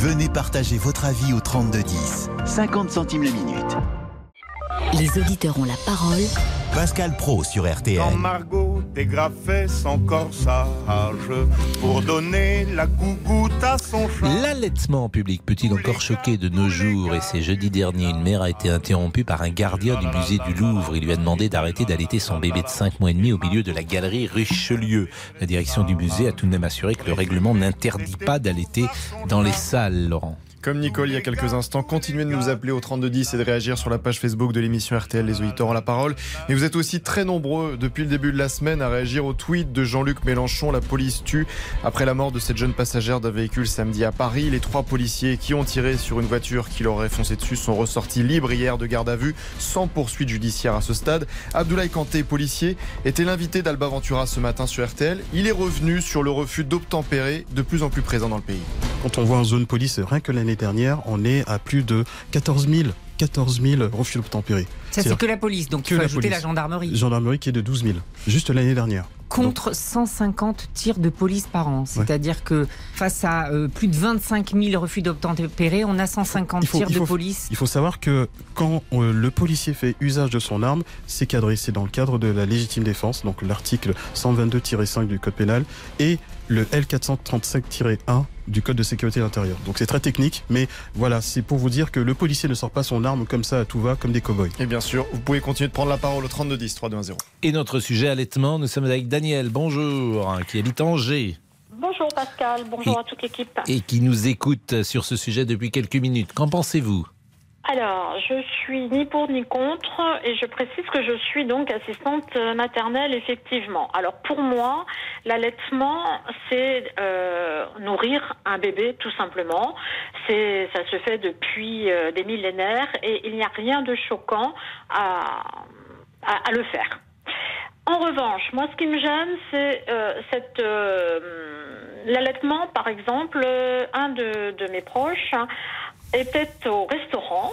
Venez partager votre avis au 3210. 50 centimes la minute. Les auditeurs ont la parole. Pascal Pro sur RTL. Quand Margot dégrafait son corsage pour donner la gougoute à son chat. L'allaitement en public peut-il encore choquer de nos jours Et c'est jeudi dernier, une mère a été interrompue par un gardien du musée du Louvre. Il lui a demandé d'arrêter d'allaiter son bébé de 5 mois et demi au milieu de la galerie Richelieu. La direction du musée a tout de même assuré que le règlement n'interdit pas d'allaiter dans les salles, Laurent. Comme Nicole il y a quelques instants, continuez de nous appeler au 3210 et de réagir sur la page Facebook de l'émission RTL Les auditeurs ont la parole. Mais vous êtes aussi très nombreux depuis le début de la semaine à réagir au tweet de Jean-Luc Mélenchon. La police tue après la mort de cette jeune passagère d'un véhicule samedi à Paris. Les trois policiers qui ont tiré sur une voiture qui leur aurait foncé dessus sont ressortis libres hier de garde à vue sans poursuite judiciaire à ce stade. Abdoulaye Kanté, policier, était l'invité d'Alba Ventura ce matin sur RTL. Il est revenu sur le refus d'obtempérer de plus en plus présent dans le pays. Quand on voit en zone police, rien que l'année dernière, on est à plus de 14 000, 14 000 refus d'obtempérer. Ça, c'est que la police, donc il faut ajouter la gendarmerie. Gendarmerie qui est de 12 000, juste l'année dernière. Contre 150 tirs de police par an. C'est-à-dire que face à euh, plus de 25 000 refus d'obtempérer, on a 150 Il faut- tirs de police. Il faut savoir que quand euh, le policier fait usage de son arme, c'est cadré. C'est dans le cadre de la légitime défense, donc l'article 122-5 du Code pénal et le L435-1 du Code de sécurité intérieure. Donc c'est très technique, mais voilà, c'est pour vous dire que le policier ne sort pas son arme comme ça à tout va, comme des cow-boys. Et bien sûr, vous pouvez continuer de prendre la parole au 3210 320. Et notre sujet allaitement, nous sommes avec Daniel, bonjour, hein, qui habite Angers Bonjour Pascal, bonjour à toute l'équipe. et qui nous écoute sur ce sujet depuis quelques minutes. Qu'en pensez-vous? Alors, je suis ni pour ni contre et je précise que je suis donc assistante maternelle effectivement. Alors pour moi, l'allaitement, c'est euh, nourrir un bébé tout simplement. C'est, ça se fait depuis euh, des millénaires et il n'y a rien de choquant à, à, à le faire. En revanche, moi, ce qui me gêne, c'est euh, euh, l'allaitement, par exemple. euh, un de, mes proches était au restaurant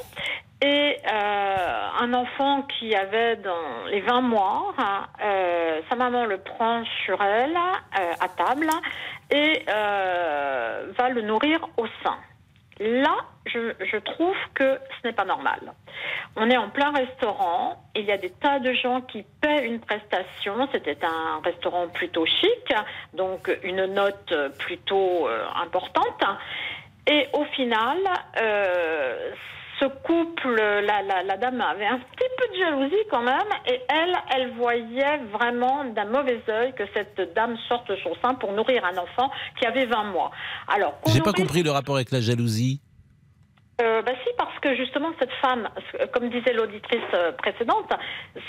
et un enfant qui avait les 20 mois, euh, sa maman le prend sur elle à table et va le nourrir au sein. Là, je, trouve que ce n'est pas normal. On est en plein restaurant, il y a des tas de gens qui paient une prestation. C'était un restaurant plutôt chic, donc une note plutôt euh, importante. Et au final, euh, ce couple, la, la, la dame avait un petit peu de jalousie quand même, et elle, elle voyait vraiment d'un mauvais œil que cette dame sorte de son sein pour nourrir un enfant qui avait 20 mois. Alors, J'ai pas compris le rapport avec la jalousie. Euh, bah si, parce que justement, cette femme, comme disait l'auditrice euh, précédente,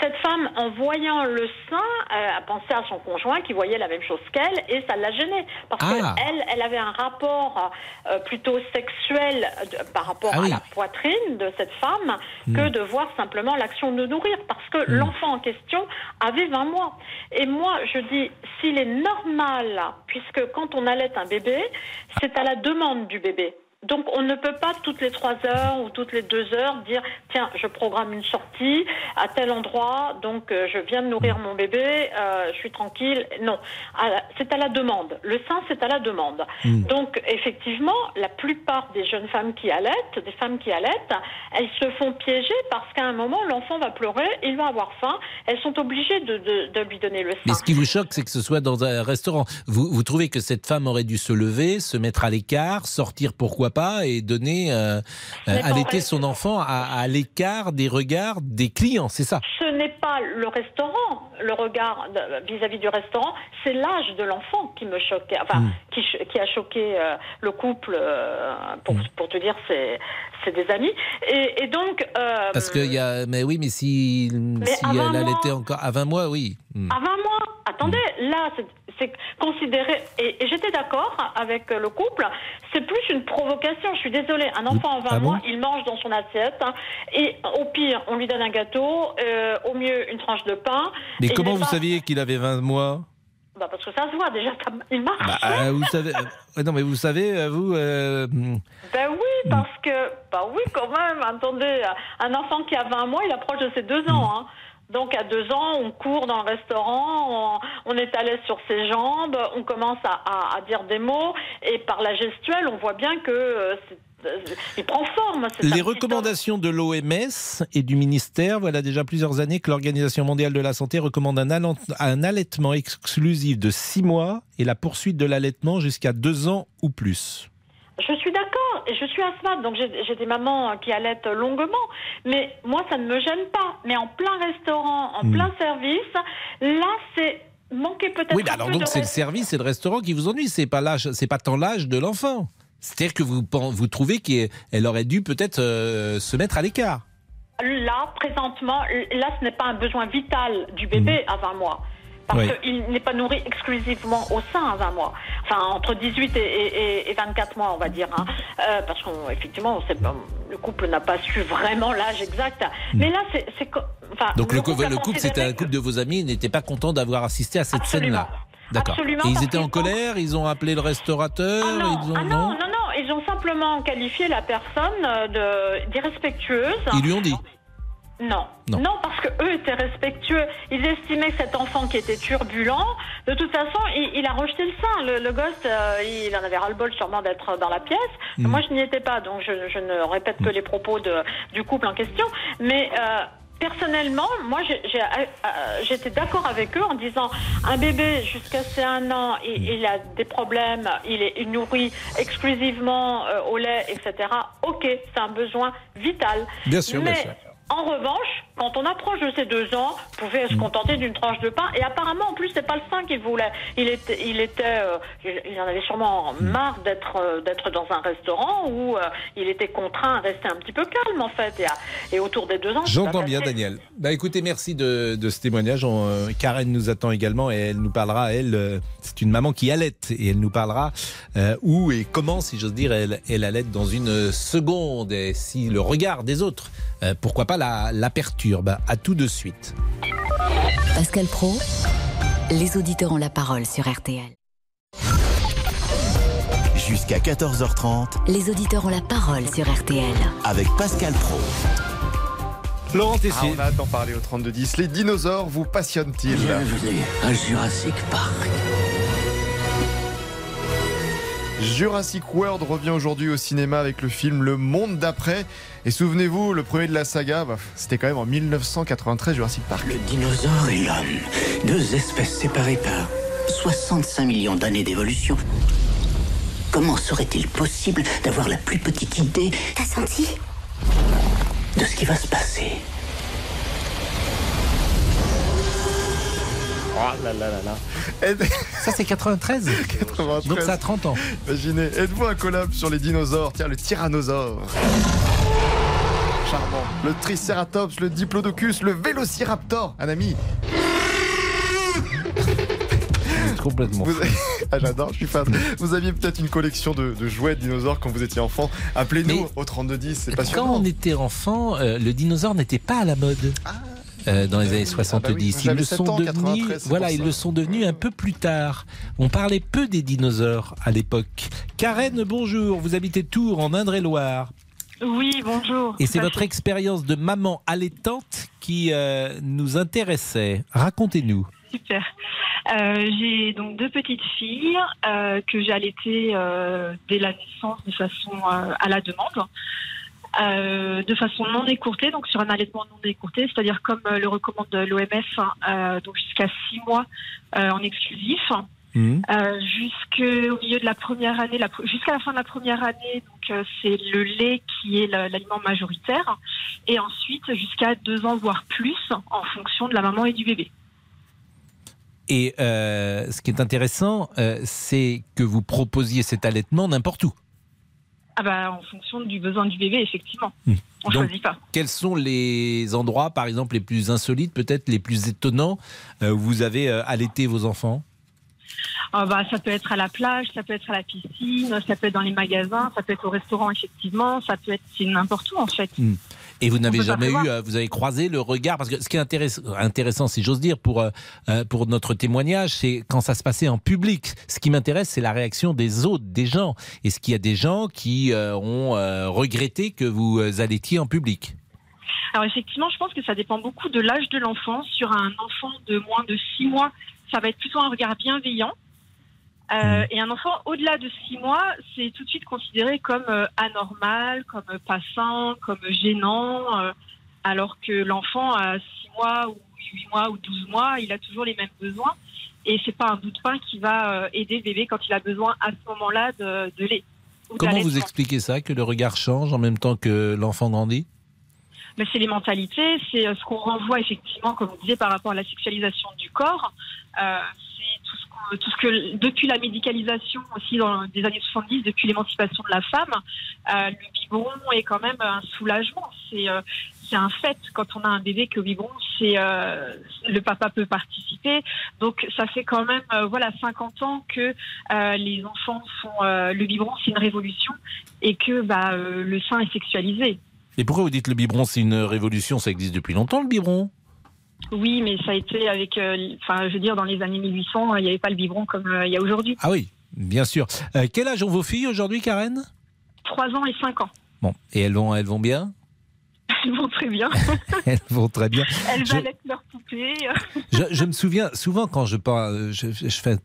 cette femme, en voyant le sein, euh, a pensé à son conjoint qui voyait la même chose qu'elle et ça l'a gênée. Parce Ah. qu'elle, elle avait un rapport euh, plutôt sexuel de- par rapport Ah à la poitrine de cette femme Hmm. que de voir simplement l'action de nourrir. Parce que l'enfant en question avait 20 mois. Et moi, je dis, s'il est normal, puisque quand on allait un bébé, c'est à la demande du bébé. Donc on ne peut pas toutes les trois heures ou toutes les deux heures dire tiens je programme une sortie à tel endroit donc euh, je viens de nourrir mon bébé euh, je suis tranquille. Non. C'est à la demande. Le sein c'est à la demande. Mm. donc effectivement la plupart des jeunes femmes qui allaitent des femmes qui allaitent elles se font piéger parce qu'à un moment l'enfant va pleurer il va avoir faim. Elles sont obligées de, de, de lui donner le sein Mais ce qui vous choque, c'est que ce soit dans un restaurant. Vous, vous trouvez que cette femme aurait dû se lever, se mettre à l'écart, sortir pourquoi et donner, euh, euh, Mais allaiter son enfant à, à l'écart des regards des clients, c'est ça? Ce n'est pas le restaurant, le regard vis-à-vis du restaurant, c'est l'âge de l'enfant qui me choquait, enfin, Hmm. qui, a choqué euh, le couple, euh, pour, Hmm. pour te dire, c'est des amis. Et, et donc. euh, Parce qu'il y a. Mais oui, mais si, si à 20 elle allaitait encore. À 20 mois, oui. Hmm. À 20 mois, attendez, là, c'est- considéré, et, et j'étais d'accord avec le couple, c'est plus une provocation, je suis désolée, un enfant en 20 Ah bon mois, il mange dans son assiette, hein, et au pire, on lui donne un gâteau, euh, au mieux, une tranche de pain. Mais comment vous pas- saviez qu'il avait 20 mois? Bah Parce que ça se voit, déjà, ça- il marche. Bah, euh, vous savez. euh, non, mais vous savez, vous. euh, hmm, Ben oui, parce que, bah oui, quand même, attendez, un enfant qui a 20 mois, il approche de ses deux ans. Hein. Donc à deux ans, on court dans le restaurant, on, on est à l'aise sur ses jambes, on commence à, à- à dire des mots, et par la gestuelle, on voit bien que euh, c'est il prend forme. Les recommandations de l'OMS et du ministère, voilà déjà plusieurs années que l'Organisation mondiale de la santé recommande un, allaitement exclusif de 6 mois et la poursuite de l'allaitement jusqu'à 2 ans ou plus. Je suis d'accord, et je suis asthmate, donc j'ai des mamans qui allaitent longuement, mais moi ça ne me gêne pas. Mais en plein restaurant, en Hmm. plein service, là c'est manquer peut-être Oui, mais alors donc c'est le service et le restaurant qui vous ennuie, c'est pas l'âge, c'est pas tant l'âge de l'enfant. C'est-à-dire que vous, vous trouvez qu'elle aurait dû peut-être euh, se mettre à l'écart. Là, présentement, là ce n'est pas un besoin vital du bébé à 20 mois. Parce Oui. qu'il n'est pas nourri exclusivement au sein à 20 mois. Enfin, entre 18 et, et- et 24 mois, on va dire. hein. Euh, parce qu'effectivement, le couple n'a pas su vraiment l'âge exact. Mais là, c'est... enfin, Donc le, couple couple, a le couple, c'était un couple de vos amis, ils n'étaient pas contents d'avoir assisté à cette scène-là. D'accord. Ils étaient en colère, ils ont appelé le restaurateur, Ah non, ils ont ah non, non, non, ils ont simplement qualifié la personne euh, d'irrespectueuse. Ils lui ont dit. Non. Non. parce que eux étaient respectueux. Ils estimaient que cet enfant qui était turbulent, de toute façon, il, il a rejeté le sein. Le, le gosse, euh, il en avait ras-le-bol sûrement d'être dans la pièce. Mm. Moi, je n'y étais pas, donc je, je ne répète que les propos de, du couple en question. Mais euh, personnellement, moi, euh, euh, j'étais d'accord avec eux en disant un bébé jusqu'à ses un an, il, il a des problèmes, il est nourri exclusivement euh, au lait, etc. Ok, c'est un besoin vital. Bien sûr, bien sûr. En revanche, quand on approche de ces deux ans, pouvez Mm. se contenter d'une tranche de pain. Et apparemment, en plus, c'est pas le sein qu'il voulait. Il était, il était, euh, il en avait sûrement Mm. marre d'être, euh, d'être dans un restaurant où euh, il était contraint à rester un petit peu calme, en fait. Et, à- et autour des deux ans. J'entends bien. Daniel. Bah écoutez, merci de, de ce témoignage. On, Karen nous attend également et elle nous parlera. Elle, c'est une maman qui allaite et elle nous parlera où et comment, si j'ose dire, elle, elle allaite dans une seconde et si le regard des autres, euh, pourquoi pas la, la perturbe. À tout de suite. Pascal Pro, les auditeurs ont la parole sur RTL. Jusqu'à 14h30 Les auditeurs ont la parole sur RTL. avec Pascal Pro. Laurent Ah, Tessier. on a d'en parler au 3210. Les dinosaures vous passionnent-ils? Bienvenue à Jurassic Park. Jurassic World revient aujourd'hui au cinéma avec le film Le Monde d'après. Et souvenez-vous, le premier de la saga, bah, c'était quand même en 1993 Jurassic Park. Le dinosaure et l'homme, deux espèces séparées par 65 millions d'années d'évolution. Comment serait-il possible d'avoir la plus petite idée T'as senti? De ce qui va se passer? Oh là là là là. Ça, c'est 93 93. Donc ça a 30 ans. Imaginez, êtes-vous un collab sur les dinosaures? Tiens, le tyrannosaure. Charmant. Le Triceratops, le Diplodocus, le Vélociraptor. Un ami. Complètement. Vous- Ah, J'adore, je suis fan. Vous aviez peut-être une collection de, de jouets de dinosaures quand vous étiez enfant. Appelez-nous au 3210, c'est Quand passionnant. on était enfant, euh, le dinosaure n'était pas à la mode. Euh, dans les années 70, bah ils le 7 sont ans, devenus, 93, c'est voilà, ils le sont devenus un peu plus tard. On parlait peu des dinosaures à l'époque. Karen, bonjour. Vous habitez Tours, en Indre-et-Loire, Oui, bonjour. et c'est à votre expérience de maman allaitante qui euh, nous intéressait. Racontez-nous. Super. Euh, j'ai donc deux petites filles euh, que j'ai allaitées euh, dès la naissance de façon euh, à la demande. Euh, de façon non écourtée, donc sur un allaitement non écourté, c'est-à-dire comme euh, le recommande l'OMS, euh, donc jusqu'à six mois en exclusif. Euh, jusqu'au milieu de la première année, jusqu'à la fin de la première année, donc euh, c'est le lait qui est l'aliment majoritaire, et ensuite jusqu'à deux ans voire plus en fonction de la maman et du bébé. Et euh, ce qui est intéressant, c'est que vous proposiez cet allaitement n'importe où. Ah bah en fonction du besoin du bébé, effectivement. On Donc, choisit pas. Quels sont les endroits, par exemple, les plus insolites, peut-être les plus étonnants, euh, où vous avez euh, allaité vos enfants? Ah bah, ça peut être à la plage, ça peut être à la piscine, ça peut être dans les magasins, ça peut être au restaurant, effectivement, ça peut être n'importe où en fait. Hmm. Et vous n'avez jamais eu, euh, vous avez croisé le regard, parce que ce qui est intéress- intéressant, si j'ose dire, pour, euh, euh, pour notre témoignage, c'est quand ça se passait en public. Ce qui m'intéresse, c'est la réaction des autres, des gens. Est-ce qu'il y a des gens qui euh, ont euh, regretté que vous allaitiez en public? Alors effectivement, je pense que ça dépend beaucoup de l'âge de l'enfant. Sur un enfant de moins de 6 mois, ça va être plutôt un regard bienveillant. Euh, Et un enfant au-delà de 6 mois, c'est tout de suite considéré comme euh, anormal, comme euh, pas sain, comme gênant, euh, alors que l'enfant à 6 mois ou 8 mois ou 12 mois, il a toujours les mêmes besoins. Et c'est pas un bout de pain qui va aider le bébé quand il a besoin à ce moment-là de, de lait. Comment vous expliquez ça, que le regard change en même temps que l'enfant grandit? C'est les mentalités, c'est euh, ce qu'on renvoie effectivement, comme vous disiez, par rapport à la sexualisation du corps. Euh, c'est tout ce, que, depuis la médicalisation aussi dans les années 70, depuis l'émancipation de la femme, euh, le biberon est quand même un soulagement. C'est un fait quand on a un bébé que le biberon, c'est euh, le papa peut participer. Donc ça fait quand même voilà 50 ans que les enfants font le biberon, c'est une révolution et que bah, le sein est sexualisé. Et pourquoi vous dites le biberon, c'est une révolution Ça existe depuis longtemps, le biberon? Oui, mais ça a été avec, euh, enfin, je veux dire, dans les années 1800, il n'y avait pas le biberon comme euh, il y a aujourd'hui. Ah oui, bien sûr. Euh, quel âge ont vos filles aujourd'hui, Karen? Trois ans et cinq ans. Bon, et elles vont, elles vont bien? Elles vont très bien. Elles vont très bien. Elles Je- valent leur poupée. Je, je me souviens souvent quand je parle, je, je fais,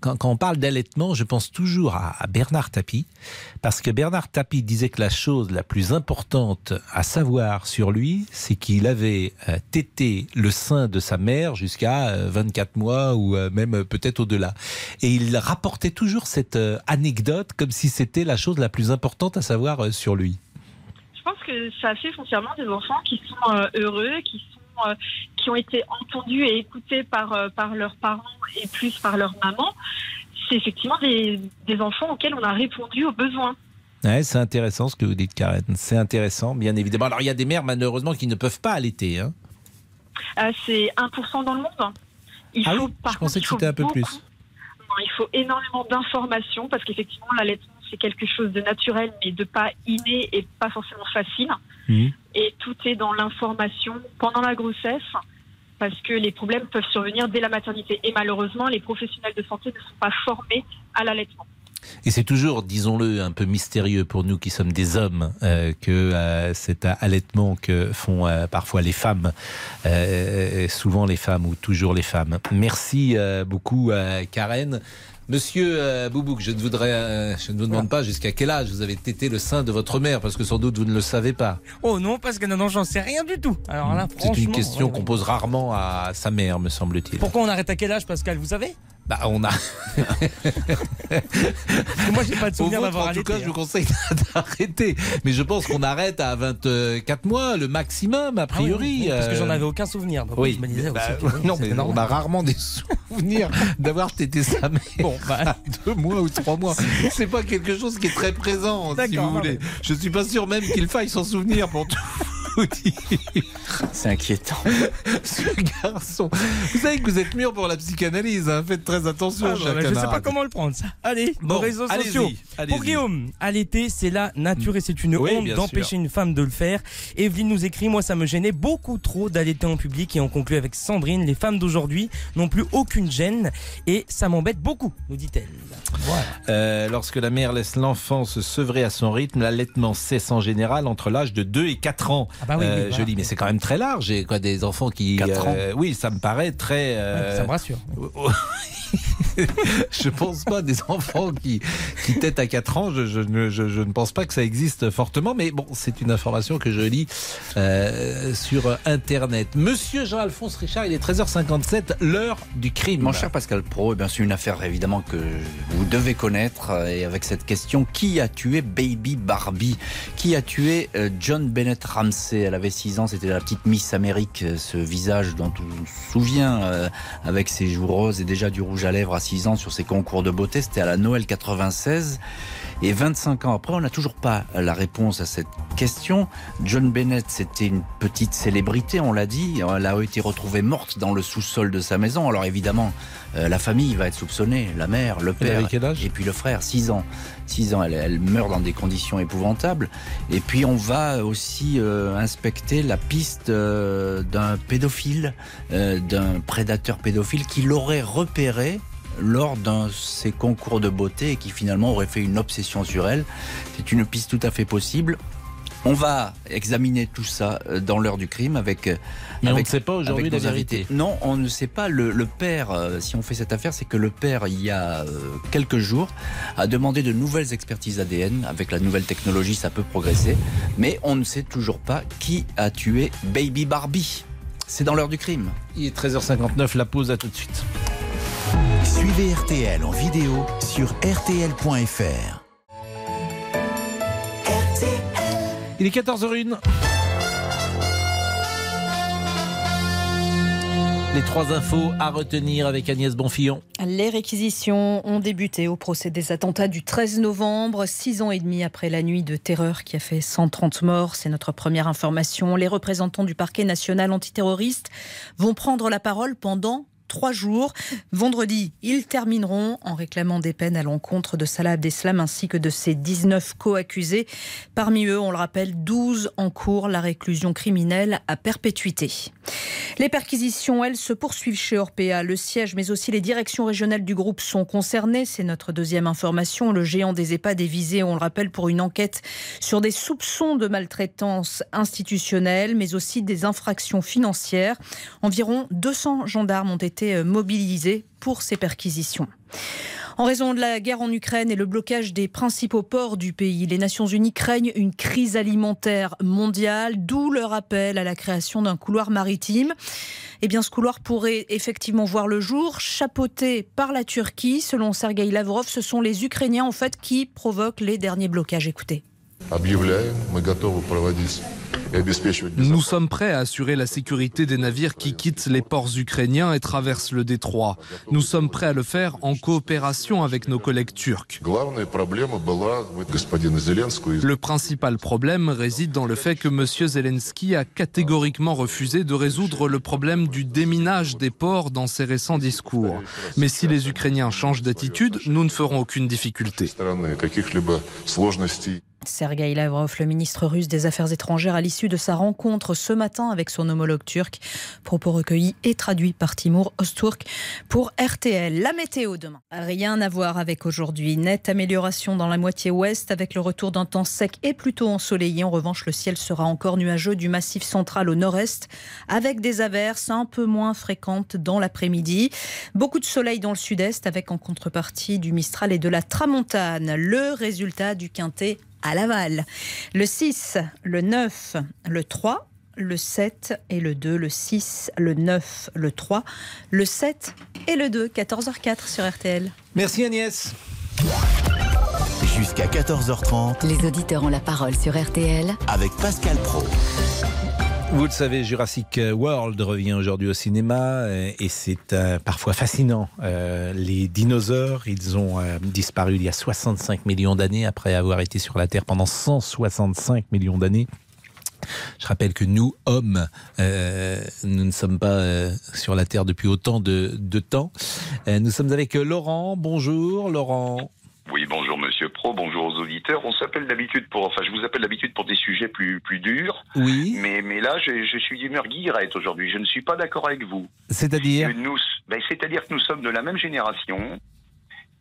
quand, quand on parle d'allaitement, je pense toujours à, à Bernard Tapie, parce que Bernard Tapie disait que la chose la plus importante à savoir sur lui, c'est qu'il avait euh, tété le sein de sa mère jusqu'à euh, 24 mois ou euh, même euh, peut-être au-delà. Et il rapportait toujours cette euh, anecdote comme si c'était la chose la plus importante à savoir euh, sur lui. Je pense que ça fait foncièrement des enfants qui sont euh, heureux, qui sont, euh, qui ont été entendus et écoutés par euh, par leurs parents et plus par leur maman. C'est effectivement des, des enfants auxquels on a répondu aux besoins. Ouais, c'est intéressant ce que vous dites, Karen. C'est intéressant, bien évidemment. Alors, il y a des mères, malheureusement, qui ne peuvent pas allaiter. Hein. Euh, c'est 1% dans le monde. Il Ah faut, oui, par je pensais contre, que c'était un peu plus. Non, il faut énormément d'informations parce qu'effectivement, l'allaitement, c'est quelque chose de naturel, mais de pas inné et pas forcément facile. Mhm. Et tout est dans l'information pendant la grossesse parce que les problèmes peuvent survenir dès la maternité. Et malheureusement, les professionnels de santé ne sont pas formés à l'allaitement. Et c'est toujours, disons-le, un peu mystérieux pour nous qui sommes des hommes euh, que euh, cet allaitement que font euh, parfois les femmes, euh, souvent les femmes ou toujours les femmes. Merci euh, beaucoup, euh, Karen. Monsieur euh, Boubouk, je ne voudrais, euh, je ne vous demande pas jusqu'à quel âge vous avez tété le sein de votre mère, parce que sans doute vous ne le savez pas. Oh non, parce que non, non, j'en sais rien du tout. Alors là, C'est une question ouais, qu'on pose rarement à sa mère, me semble-t-il. Pourquoi on arrête à quel âge, Pascal, vous savez? Bah, on a. Moi, j'ai pas de souvenir d'avoir en tout cas, je vous conseille d'arrêter. Mais je pense qu'on arrête à 24 mois, le maximum, a Ah oui, priori. oui, parce que j'en Euh, avais aucun souvenir. Donc Oui, je me disais Bah, aussi non, mais on normal. a rarement des souvenirs d'avoir tété sa mère. Bon, bah. deux mois ou trois mois. C'est pas quelque chose qui est très présent, si vous voulez. Je suis pas sûr même qu'il faille s'en souvenir pour tout vous dire. C'est inquiétant. Ce garçon. Vous savez que vous êtes mûr pour la psychanalyse, hein. faites très attention, Ah, je sais pas comment le prendre ça. Allez, Bon, vos réseaux sociaux. Pour Guillaume, allaiter, c'est la nature et c'est une Oui, honte d'empêcher une femme de le faire. Evelyne nous écrit, moi ça me gênait beaucoup trop d'allaiter en public et on conclut avec Sandrine, les femmes d'aujourd'hui n'ont plus aucune gêne et ça m'embête beaucoup, nous dit-elle. Voilà. Euh, lorsque la mère laisse l'enfant se sevrer à son rythme, l'allaitement cesse en général entre l'âge de 2 et 4 ans. Ah bah oui, oui, Euh, voilà. je dis, mais c'est quand même très large. Et quoi, des enfants qui. 4 ans. euh, oui, ça me paraît très. euh, Ouais, ça me rassure. je pense pas des enfants qui, qui têtent à 4 ans. Je, je ne, je- je ne pense pas que ça existe fortement. Mais bon, c'est une information que je lis euh, sur Internet. Monsieur Jean-Alphonse Richard, il est 13h57, l'heure du crime. Mon cher Pascal Pro, eh bien, c'est une affaire évidemment que vous devez connaître. Et avec cette question, qui a tué Baby Barbie? Qui a tué John Bennett Ramsey? Elle avait 6 ans, c'était la petite Miss Amérique, euh, ce visage dont on se souvient euh, avec ses joues roses et déjà du rouge à lèvres à 6 ans sur ses concours de beauté. C'était à la Noël 96. Et 25 ans après, on n'a toujours pas la réponse à cette question. John Bennett, c'était une petite célébrité, on l'a dit. Elle a été retrouvée morte dans le sous-sol de sa maison. Alors évidemment, euh, la famille va être soupçonnée, la mère, le père, avait quel âge? et puis le frère, 6 ans. 6 ans, elle, elle meurt dans des conditions épouvantables. Et puis on va aussi euh, inspecter la piste euh, d'un pédophile, d'un prédateur pédophile qui l'aurait repéré lors d'un de ses concours de beauté et qui finalement aurait fait une obsession sur elle. C'est une piste tout à fait possible. On va examiner tout ça euh, dans l'heure du crime avec. euh, Mais on ne sait pas aujourd'hui la vérité. invités. Non, on ne sait pas. Le, le père, euh, si on fait cette affaire, c'est que le père, il y a quelques jours, a demandé de nouvelles expertises ADN. Avec la nouvelle technologie, ça peut progresser. Mais on ne sait toujours pas qui a tué Baby Barbie. C'est dans l'heure du crime. Il est 13h59, la pause à tout de suite. Suivez RTL en vidéo sur rtl.fr. Il est 14h01. Les trois infos à retenir avec Agnès Bonfillon. Les réquisitions ont débuté au procès des attentats du 13 novembre, six ans et demi après la nuit de terreur qui a fait 130 morts. C'est notre première information. Les représentants du parquet national antiterroriste vont prendre la parole pendant trois jours. Vendredi, ils termineront en réclamant des peines à l'encontre de Salah Abdeslam ainsi que de ses 19 co-accusés. Parmi eux, on le rappelle, 12 en cours la réclusion criminelle à perpétuité. Les perquisitions, elles, se poursuivent chez Orpea. Le siège, mais aussi les directions régionales du groupe sont concernées. C'est notre deuxième information. Le géant des EHPAD est visé, on le rappelle, pour une enquête sur des soupçons de maltraitance institutionnelle, mais aussi des infractions financières. Environ 200 gendarmes ont été euh, mobilisés pour ces perquisitions. En raison de la guerre en Ukraine et le blocage des principaux ports du pays, les Nations Unies craignent une crise alimentaire mondiale, d'où leur appel à la création d'un couloir maritime. Eh bien, ce couloir pourrait effectivement voir le jour, chapeauté par la Turquie. Selon Sergei Lavrov, ce sont les Ukrainiens en fait qui provoquent les derniers blocages. Écoutez. Nous sommes prêts à assurer la sécurité des navires qui quittent les ports ukrainiens et traversent le détroit. Nous sommes prêts à le faire en coopération avec nos collègues turcs. Le principal problème réside dans le fait que M. Zelensky a catégoriquement refusé de résoudre le problème du déminage des ports dans ses récents discours. Mais si les Ukrainiens changent d'attitude, nous ne ferons aucune difficulté. Sergei Lavrov, le ministre russe des Affaires étrangères, à l'issue de sa rencontre ce matin avec son homologue turc. Propos recueillis et traduits par Timur Özturk pour RTL. La météo demain. Rien à voir avec aujourd'hui. Nette amélioration dans la moitié ouest avec le retour d'un temps sec et plutôt ensoleillé. En revanche, le ciel sera encore nuageux du massif central au nord-est avec des averses un peu moins fréquentes dans l'après-midi. Beaucoup de soleil dans le sud-est avec en contrepartie du Mistral et de la Tramontane. Le résultat du quintet à Laval. Le 6, le 9, le 3, le 7 et le 2, le 6, le 9, le 3, le 7 et le 2, 14h04 sur RTL. Merci Agnès. Jusqu'à 14h30 Les auditeurs ont la parole sur RTL avec Pascal Pro. Vous le savez, Jurassic World revient aujourd'hui au cinéma euh, et c'est euh, parfois fascinant. Euh, les dinosaures, ils ont disparu il y a 65 millions d'années après avoir été sur la Terre pendant 165 millions d'années. Je rappelle que nous, hommes, nous ne sommes pas sur la Terre depuis autant de, temps. Nous sommes avec Laurent. Bonjour Laurent. Oui, bonjour Monsieur Bonjour aux auditeurs. On s'appelle d'habitude pour, enfin, je vous appelle d'habitude pour des sujets plus plus durs. Oui. Mais mais là, je, je suis d'humeur guillerette aujourd'hui. Je ne suis pas d'accord avec vous. C'est-à-dire ben, c'est-à-dire que nous sommes de la même génération.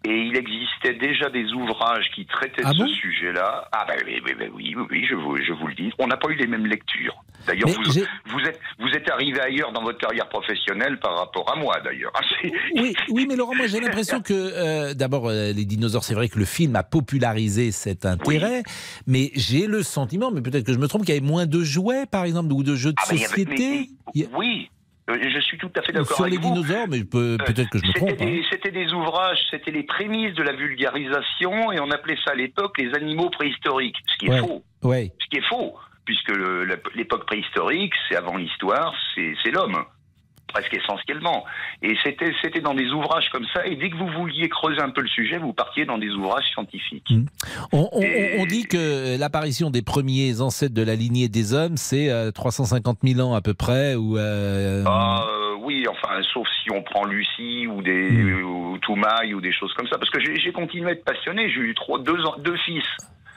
Et il existait déjà des ouvrages qui traitaient Ah bon ce sujet-là. Ah ben oui, oui, oui, oui, je vous, je vous le dis. On n'a pas eu les mêmes lectures. D'ailleurs, vous, êtes, vous êtes arrivé ailleurs dans votre carrière professionnelle par rapport à moi, d'ailleurs. Ah, Oui, oui, mais Laurent, moi j'ai l'impression que euh, d'abord euh, les dinosaures, c'est vrai que le film a popularisé cet intérêt, mais j'ai le sentiment, mais peut-être que je me trompe, qu'il y avait moins de jouets, par exemple, ou de jeux de Ah, mais société. mais- oui, je suis tout à fait d'accord Sur avec les vous. dinosaures, mais Euh, peut-être que je me c'était trompe. hein. des- C'était des ouvrages, c'était les prémices de la vulgarisation, et on appelait ça à l'époque les animaux préhistoriques, ce qui est Ouais. faux. Ouais. Ce qui est faux, puisque l'époque préhistorique, c'est avant l'histoire, c'est l'homme presque essentiellement. Et c'était c'était dans des ouvrages comme ça. Et dès que vous vouliez creuser un peu le sujet, vous partiez dans des ouvrages scientifiques. On, on- dit que l'apparition des premiers ancêtres de la lignée des hommes, c'est euh, 350 000 ans à peu près, ou euh, Ah, euh, oui, enfin, sauf si on prend Lucie ou des Hmm. ou Toumaï ou des choses comme ça, parce que j'ai continué à être passionné. J'ai eu trois, deux, deux fils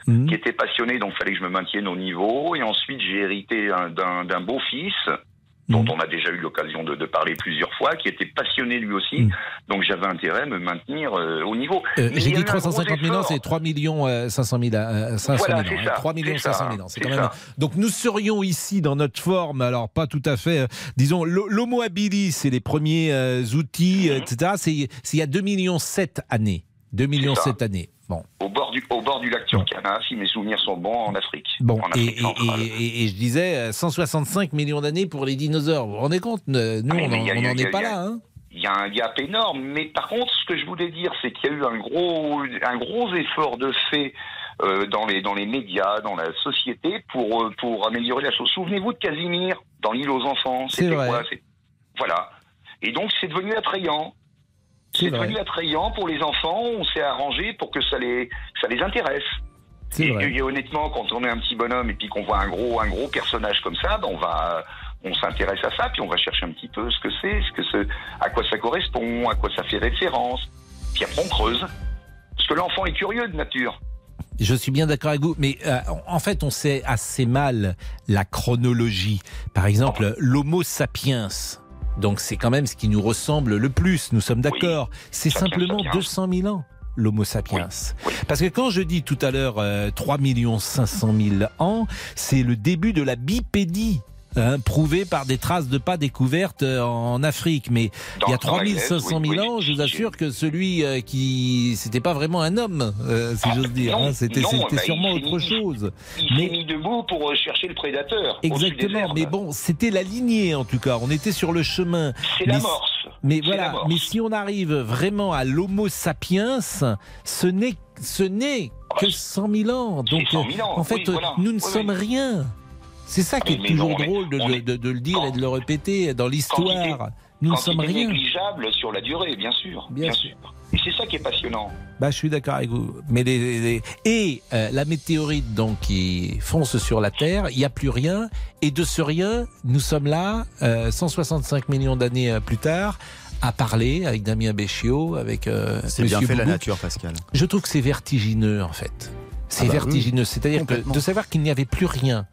Hmm. qui étaient passionnés, donc il fallait que je me maintienne au niveau. Et ensuite, j'ai hérité un- d'un d'un beau-fils dont Mm. on a déjà eu l'occasion de, de parler plusieurs fois, qui était passionné lui aussi. Mm. Donc j'avais intérêt à me maintenir euh, au niveau. Euh, J'ai dit eu un gros 350 000 ans, effort. c'est 3 millions euh, 500 000, euh, 500 Voilà, 000 ans. c'est hein, ça, 3 millions c'est ça, 500 000 ans. C'est quand c'est même. ça. Donc nous serions ici dans notre forme, alors pas tout à fait. euh, disons, l'ho- l'Homo habilis, c'est les premiers euh, outils, euh, etc. C'est il y a 2 millions 7 années. 2 millions. 7 années. Bon. Au bord du, au bord du lac Turkana, si mes souvenirs sont bons, en Afrique. Bon, en et, Afrique et- centrale. et- et- et je disais euh, 165 millions d'années pour les dinosaures. Vous vous rendez compte euh, Nous, Ah, on n'en est a- pas a- là. Hein Il y a un gap énorme, mais par contre, ce que je voulais dire, c'est qu'il y a eu un gros, un gros effort de fait euh, dans les dans les médias, dans la société, pour euh, pour améliorer la chose. Souvenez-vous de Casimir dans l'île aux enfants. C'est C'était vrai. quoi Voilà. Et donc, c'est devenu attrayant. C'est devenu attrayant pour les enfants. On s'est arrangé pour que ça les ça les intéresse. Et honnêtement, quand on est un petit bonhomme et puis qu'on voit un gros, un gros personnage comme ça, ben on va, on s'intéresse à ça, puis on va chercher un petit peu ce que c'est, ce que ce, à quoi ça correspond, à quoi ça fait référence. Puis après on creuse, parce que l'enfant est curieux de nature. Je suis bien d'accord avec vous, mais euh, en fait, on sait assez mal la chronologie. Par exemple, l'Homo sapiens. Donc, c'est quand même ce qui nous ressemble le plus. Nous sommes d'accord. c'est simplement sapiens. 200 000 ans. L'Homo sapiens. Parce que quand je dis tout à l'heure euh, 3 500 000 ans, c'est le début de la bipédie. Hein, prouvé par des traces de pas découvertes euh, en Afrique. Mais il y a Dans- dans la Grèce, 3500 000 oui, oui. ans, je vous assure que celui euh, qui... C'était pas vraiment un homme, euh, si j'ose dire. hein. C'était bah, sûrement autre mis- chose. Il s'est mis debout pour chercher le prédateur. Exactement, mais bon, c'était la lignée en tout cas. On était sur le chemin. C'est Mais- l'amorce. Mais voilà, mais si on arrive vraiment à l'Homo sapiens, ce n'est ce n'est que 100 000 ans. Donc, 100 000 ans, en fait, oui, voilà. nous ne Oui, sommes oui. rien. C'est ça qui Mais- est mais toujours drôle de, de- est- de- de le dire et de le répéter dans l'histoire. Nous ne sommes rien. négligeable sur la durée, bien sûr. Bien sûr. Et c'est ça qui est passionnant. Bah, je suis d'accord avec vous. Mais les, les- les- et euh, la météorite donc qui fonce sur la Terre, il n'y a plus rien. Et de ce rien, nous sommes là, euh, 165 millions d'années euh, plus tard, à parler avec Damien Béchiot, avec euh, C'est bien fait la nature, Pascal. Je trouve que c'est vertigineux en fait. C'est Ah bah vertigineux. oui, C'est-à-dire que de savoir qu'il n'y avait plus rien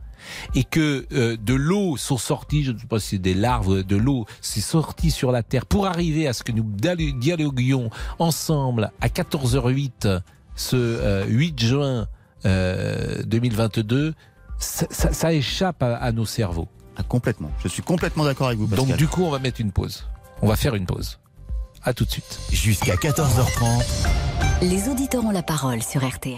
et que euh, de l'eau sont sorties, je ne sais pas si c'est des larves de l'eau, c'est sorti sur la Terre pour arriver à ce que nous dialo- dialoguions ensemble à 14h08 ce euh, 8 juin euh, 2022, ça, ça- ça échappe à, à nos cerveaux. Ah, complètement. Je suis complètement d'accord avec vous, Pascal. Donc du coup, on va mettre une pause. On va faire une pause. À tout de suite. Jusqu'à 14h30. Les auditeurs ont la parole sur RTL.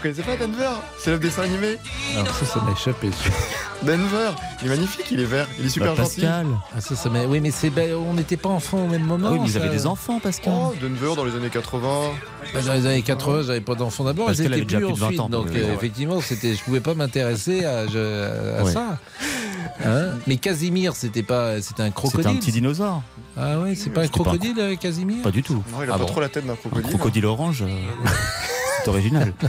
Connaissez pas Denver? C'est le dessin animé Alors ça, ça m'a échappé. Denver, il est magnifique, il est vert, il est super Bah, gentil. Pascal. Ah, ça, ça m'a- oui, mais c'est, ben, on n'était pas enfants au même moment. Ah oui, mais vous ça. avez des enfants, Pascal. Oh, Denver dans les années 80. Bah, dans les années 80, j'avais pas d'enfants d'abord, Parce et qu'elle c'était avait déjà plus de 20 ensuite. ans, donc euh, effectivement, c'était, je pouvais pas m'intéresser à, je- à Ouais. ça. Hein? Mais Casimir, c'était pas, c'était un crocodile. C'est un petit dinosaure. Ah ouais, c'est pas un C'était pas un crocodile, euh, Casimir? Pas du tout. Non, il a Ah pas bon. trop la tête d'un Un crocodile. crocodile orange, euh, c'est original.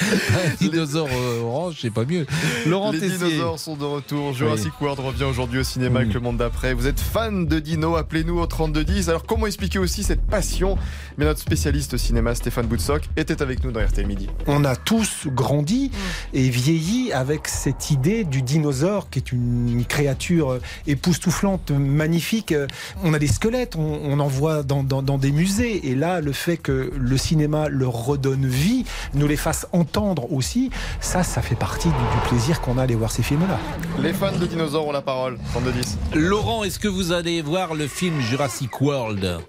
Un dinosaure euh, orange, c'est pas mieux. Laurent Les Tessier. dinosaures sont de retour. Jurassic World revient aujourd'hui au cinéma avec le monde d'après. Vous êtes fan de dino Appelez-nous au 3210. Alors, comment expliquer aussi cette passion? Mais notre spécialiste cinéma, Stéphane Boutsock, était avec nous dans RTL Midi. On a tous grandi et vieilli avec cette idée du dinosaure qui est une créature euh, époustouflante, magnifique. Euh, On a des squelettes, on, on en voit dans, dans- dans des musées. Et là, le fait que le cinéma leur redonne vie, nous les fasse entendre aussi, ça, ça fait partie du, du plaisir qu'on a à aller voir ces films-là. Les fans de dinosaures ont la parole. 3210. Laurent, est-ce que vous allez voir le film Jurassic World?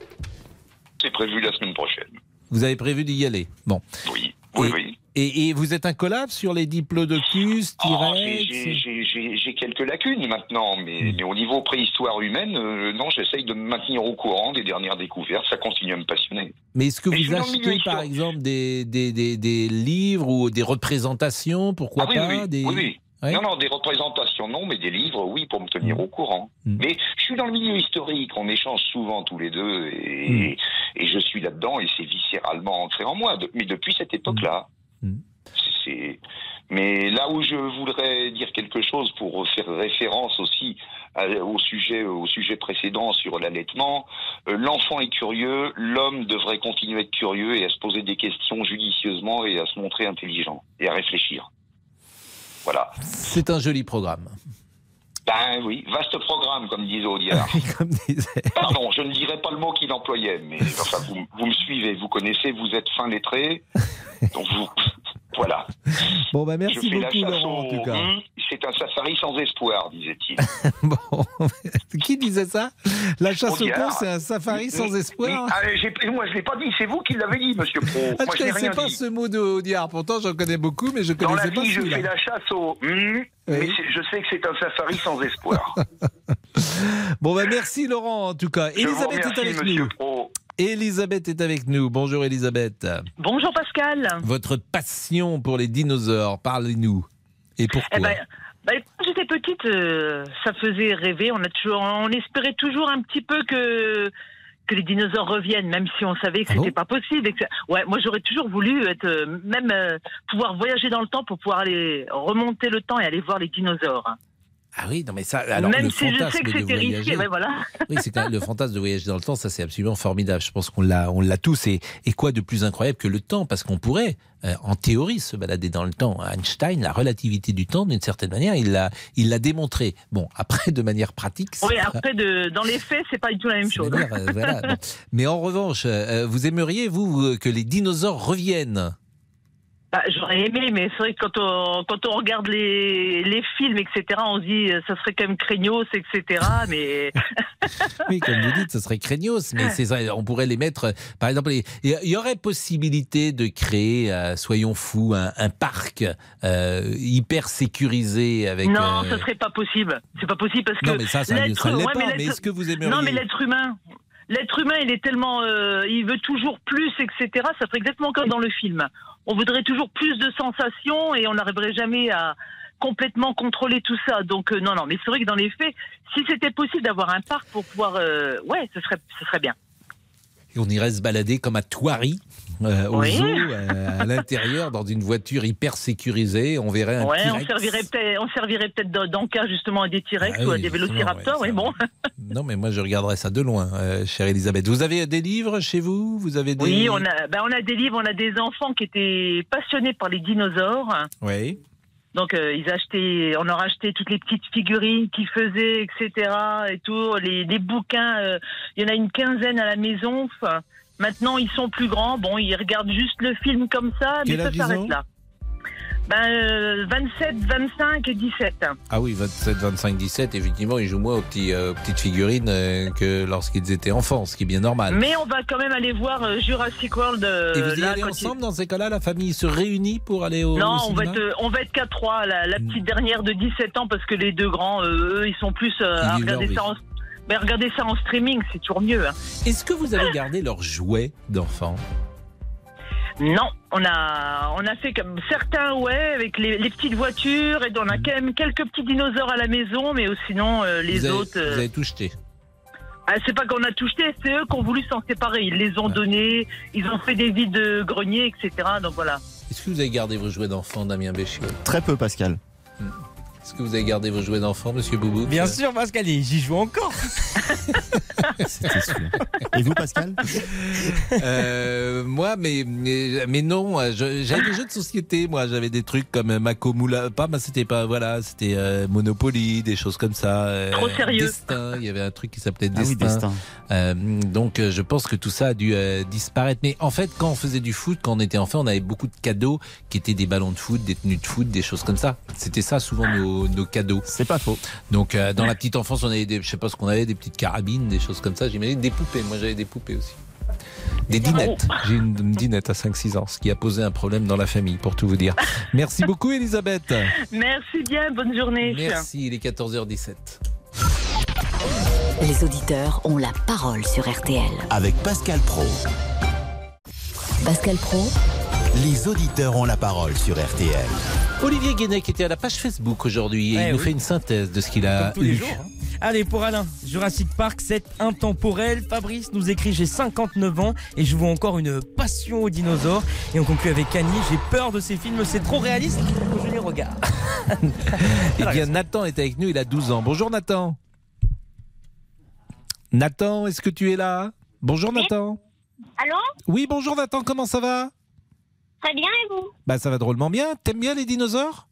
C'est prévu la semaine prochaine. Vous avez prévu d'y aller? Bon. Oui, oui, et, oui. Et, et vous êtes un collab sur les diplodocus, Oh, T-Rex j'ai- quelques lacunes maintenant, mais, mais au niveau préhistoire humaine, euh, non, j'essaye de me maintenir au courant des dernières découvertes. Ça continue à me passionner. Mais est-ce que Mais vous achetez par exemple des, des, des, des livres ou des représentations Pourquoi Ah oui, pas oui, des... oui. Non, non, des représentations, non, mais des livres, oui, pour me tenir Mm. au courant. Mais je suis dans le milieu historique, on échange souvent tous les deux, et, et je suis là-dedans, et c'est viscéralement ancré en moi. Mais depuis cette époque-là, Mm. Mais là où je voudrais dire quelque chose pour faire référence aussi à- au sujet au sujet précédent sur l'allaitement, euh, l'enfant est curieux, l'homme devrait continuer à être curieux et à se poser des questions judicieusement et à se montrer intelligent et à réfléchir. Voilà. C'est un joli programme. Ben oui, vaste programme, comme disait Audiard. Comme disait. Pardon, je ne dirais pas le mot qu'il employait, mais enfin, vous, vous me suivez, vous connaissez, vous êtes fin lettré. Donc vous. Voilà. Bon, bah merci je fais la beaucoup, Laurent, en tout cas. C'est un safari sans espoir, disait-il. bon, qui disait ça? La chasse au con, c'est un safari sans Oui, espoir oui. Ah, moi, je ne l'ai pas dit, c'est vous qui l'avez dit, monsieur Pro. Ah, moi, je n'ai connaissais pas dit. ce mot de Audiard. Pourtant, j'en connais beaucoup, mais je Dans connaissais la pas vie, je fais la chasse au. hum, Mais je sais que c'est un safari sans espoir. Bon, bah merci, Laurent, en tout cas. Je vous Elisabeth est remercie, avec monsieur nous. Pro. Elisabeth est avec nous. Bonjour, Elisabeth. Bonjour Pascal. Votre passion pour les dinosaures, parlez-nous. Et pourquoi Eh ben, bah, quand j'étais petite, euh, ça faisait rêver. On a toujours, on espérait toujours un petit peu que que les dinosaures reviennent, même si on savait que c'était pas possible. et que Ouais, moi j'aurais toujours voulu être, euh, même euh, pouvoir voyager dans le temps pour pouvoir aller remonter le temps et aller voir les dinosaures. Ah oui, non mais ça, alors même le si je fantasme sais que de risqué, voyager- voilà. Oui, c'est le fantasme de voyager dans le temps, ça c'est absolument formidable. Je pense qu'on l'a, on l'a tous. Et, et quoi de plus incroyable que le temps? Parce qu'on pourrait, euh, en théorie, se balader dans le temps. Einstein, la relativité du temps, d'une certaine manière, il l'a, il l'a démontré. Bon, après, de manière pratique. Oui, après, de, dans les faits, c'est pas du tout la même chose. Euh, voilà. Mais en revanche, euh, vous aimeriez, vous, que les dinosaures reviennent? Bah, J'aurais aimé, mais c'est vrai que quand on, quand on regarde les, les films, etc., on se dit euh, ça serait quand même craignos, etc. Mais Oui, comme vous dites, ce serait craignos, mais c'est on pourrait les mettre. euh, Par exemple, il y- aurait possibilité de créer, euh, soyons fous, un, un parc euh, hyper sécurisé avec. non, euh, ça serait pas possible. C'est pas possible parce que Non, mais ça, ça ça l'est ouais, pas, mais est-ce que vous aimeriez Non, mais l'être humain. L'être humain, il est tellement, euh, il veut toujours plus, etc. Ça serait exactement comme dans le film. On voudrait toujours plus de sensations et on n'arriverait jamais à complètement contrôler tout ça. Donc euh, non, non. Mais c'est vrai que dans les faits, si c'était possible d'avoir un parc pour pouvoir, euh, ouais, ce serait, bien. Et on irait se balader comme à Thoiry, euh, au Oui. zoo, euh, à l'intérieur, dans une voiture hyper sécurisée. On verrait un Ouais, on servirait peut-être, on servirait peut-être d'en- d'en-cas justement à des T-Rex Ah ou à des vélociraptors. ouais, oui, bon. Non, mais moi, je regarderais ça de loin, euh, chère Elisabeth. Vous avez des livres chez vous? Vous avez des... Oui, on a, ben, on a des livres, on a des enfants qui étaient passionnés par les dinosaures. Oui. Donc euh, ils achetaient, on leur achetait toutes les petites figurines qu'ils faisaient, etc. Et tout, les, les bouquins. euh, Il y en a une quinzaine à la maison. Maintenant ils sont plus grands. Bon, ils regardent juste le film comme ça, Quel mais ça âge ils ont s'arrête là. Ben euh, 27, 25 et 17. Ah oui, 27, 25, 17, effectivement, ils jouent moins aux, petits, euh, aux petites figurines euh, que lorsqu'ils étaient enfants, ce qui est bien normal. Mais on va quand même aller voir euh, Jurassic World. euh, Et vous y là, allez quand ensemble dans ces cas-là La famille se réunit pour aller au, Non, au on va cinéma être, euh, on va être qu'à trois. La, la petite dernière de 17 ans, parce que les deux grands, euh, eux, ils sont plus euh, à Ils vivent leur regarder vie. ça en, mais regardez ça en streaming, c'est toujours mieux. hein. Est-ce que vous avez gardé leurs jouets d'enfants Non, on a, on a fait comme certains, ouais, avec les, les petites voitures, et on a quand même quelques petits dinosaures à la maison, mais sinon, euh, les vous avez, autres. euh, Vous avez tout jeté ah, c'est pas qu'on a tout jeté, c'est eux qui ont voulu s'en séparer. Ils les ont donnés, ils ont fait des vides de grenier, etc. Donc voilà. Est-ce que vous avez gardé vos jouets d'enfants, Damien Béchiot? Très peu, Pascal. Est-ce que vous avez gardé vos jouets d'enfants, monsieur Boubou Bien sûr, Pascal, j'y joue encore. Et vous, Pascal Euh, moi, mais, mais, mais non, j'avais des jeux de société. Moi, j'avais des trucs comme Mako Moula. Pas, mais c'était pas, voilà, c'était euh, Monopoly, des choses comme ça. euh, Trop sérieux. Destin. Il y avait un truc qui s'appelait Ah oui, Destin. Destin. Euh, donc, je pense que tout ça a dû euh, disparaître. Mais en fait, quand on faisait du foot, quand on était enfant, on avait beaucoup de cadeaux qui étaient des ballons de foot, des tenues de foot, des choses comme ça. C'était ça souvent nos, nos cadeaux. C'est pas faux. Donc, euh, dans la petite enfance, on avait des, je sais pas ce qu'on avait, des petites carabines, des choses comme ça. J'imagine des poupées. Moi, j'avais des poupées aussi. Des dinettes. J'ai une, une dinette à 5-6 ans, ce qui a posé un problème dans la famille, pour tout vous dire. Merci beaucoup, Elisabeth. Merci bien, bonne journée. Merci, il est 14h17. Les auditeurs ont la parole sur RTL. Avec Pascal Pro. Pascal Pro, Les auditeurs ont la parole sur RTL. Olivier Guénec était à la page Facebook aujourd'hui et Ouais, il nous fait une synthèse de ce qu'il a tous les lu. jours. hein. Allez, pour Alain, Jurassic Park, c'est intemporel. Fabrice nous écrit J'ai 59 ans et je vois encore une passion aux dinosaures. Et on conclut avec Annie J'ai peur de ces films, c'est trop réaliste que je les regarde. Eh bien, Nathan est avec nous, il a 12 ans. Bonjour Nathan. Nathan, est-ce que tu es là? Bonjour Nathan. Allô? Oui, bonjour Nathan, comment ça va? Très bien et vous Bah ça va drôlement bien. T'aimes bien les dinosaures?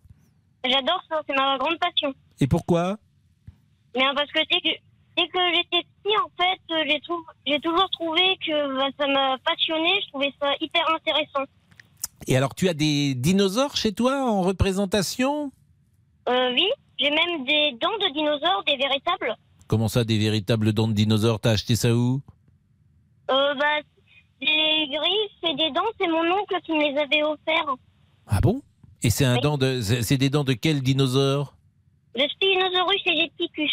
J'adore ça, c'est ma grande passion. Et pourquoi? Euh, parce que dès que, dès que j'étais petit, en fait, euh, j'ai, trou- j'ai toujours trouvé que bah, ça m'a passionné, je trouvais ça hyper intéressant. Et alors tu as des dinosaures chez toi en représentation? Euh, oui, j'ai même des dents de dinosaures, des véritables. Comment ça, des véritables dents de dinosaures? T'as acheté ça où? Euh, bah, des griffes et des dents, c'est mon oncle qui me les avait offerts. Ah bon? Et c'est un dent de, c'est des dents de quel dinosaure? Le Spinosaurus Egypticus.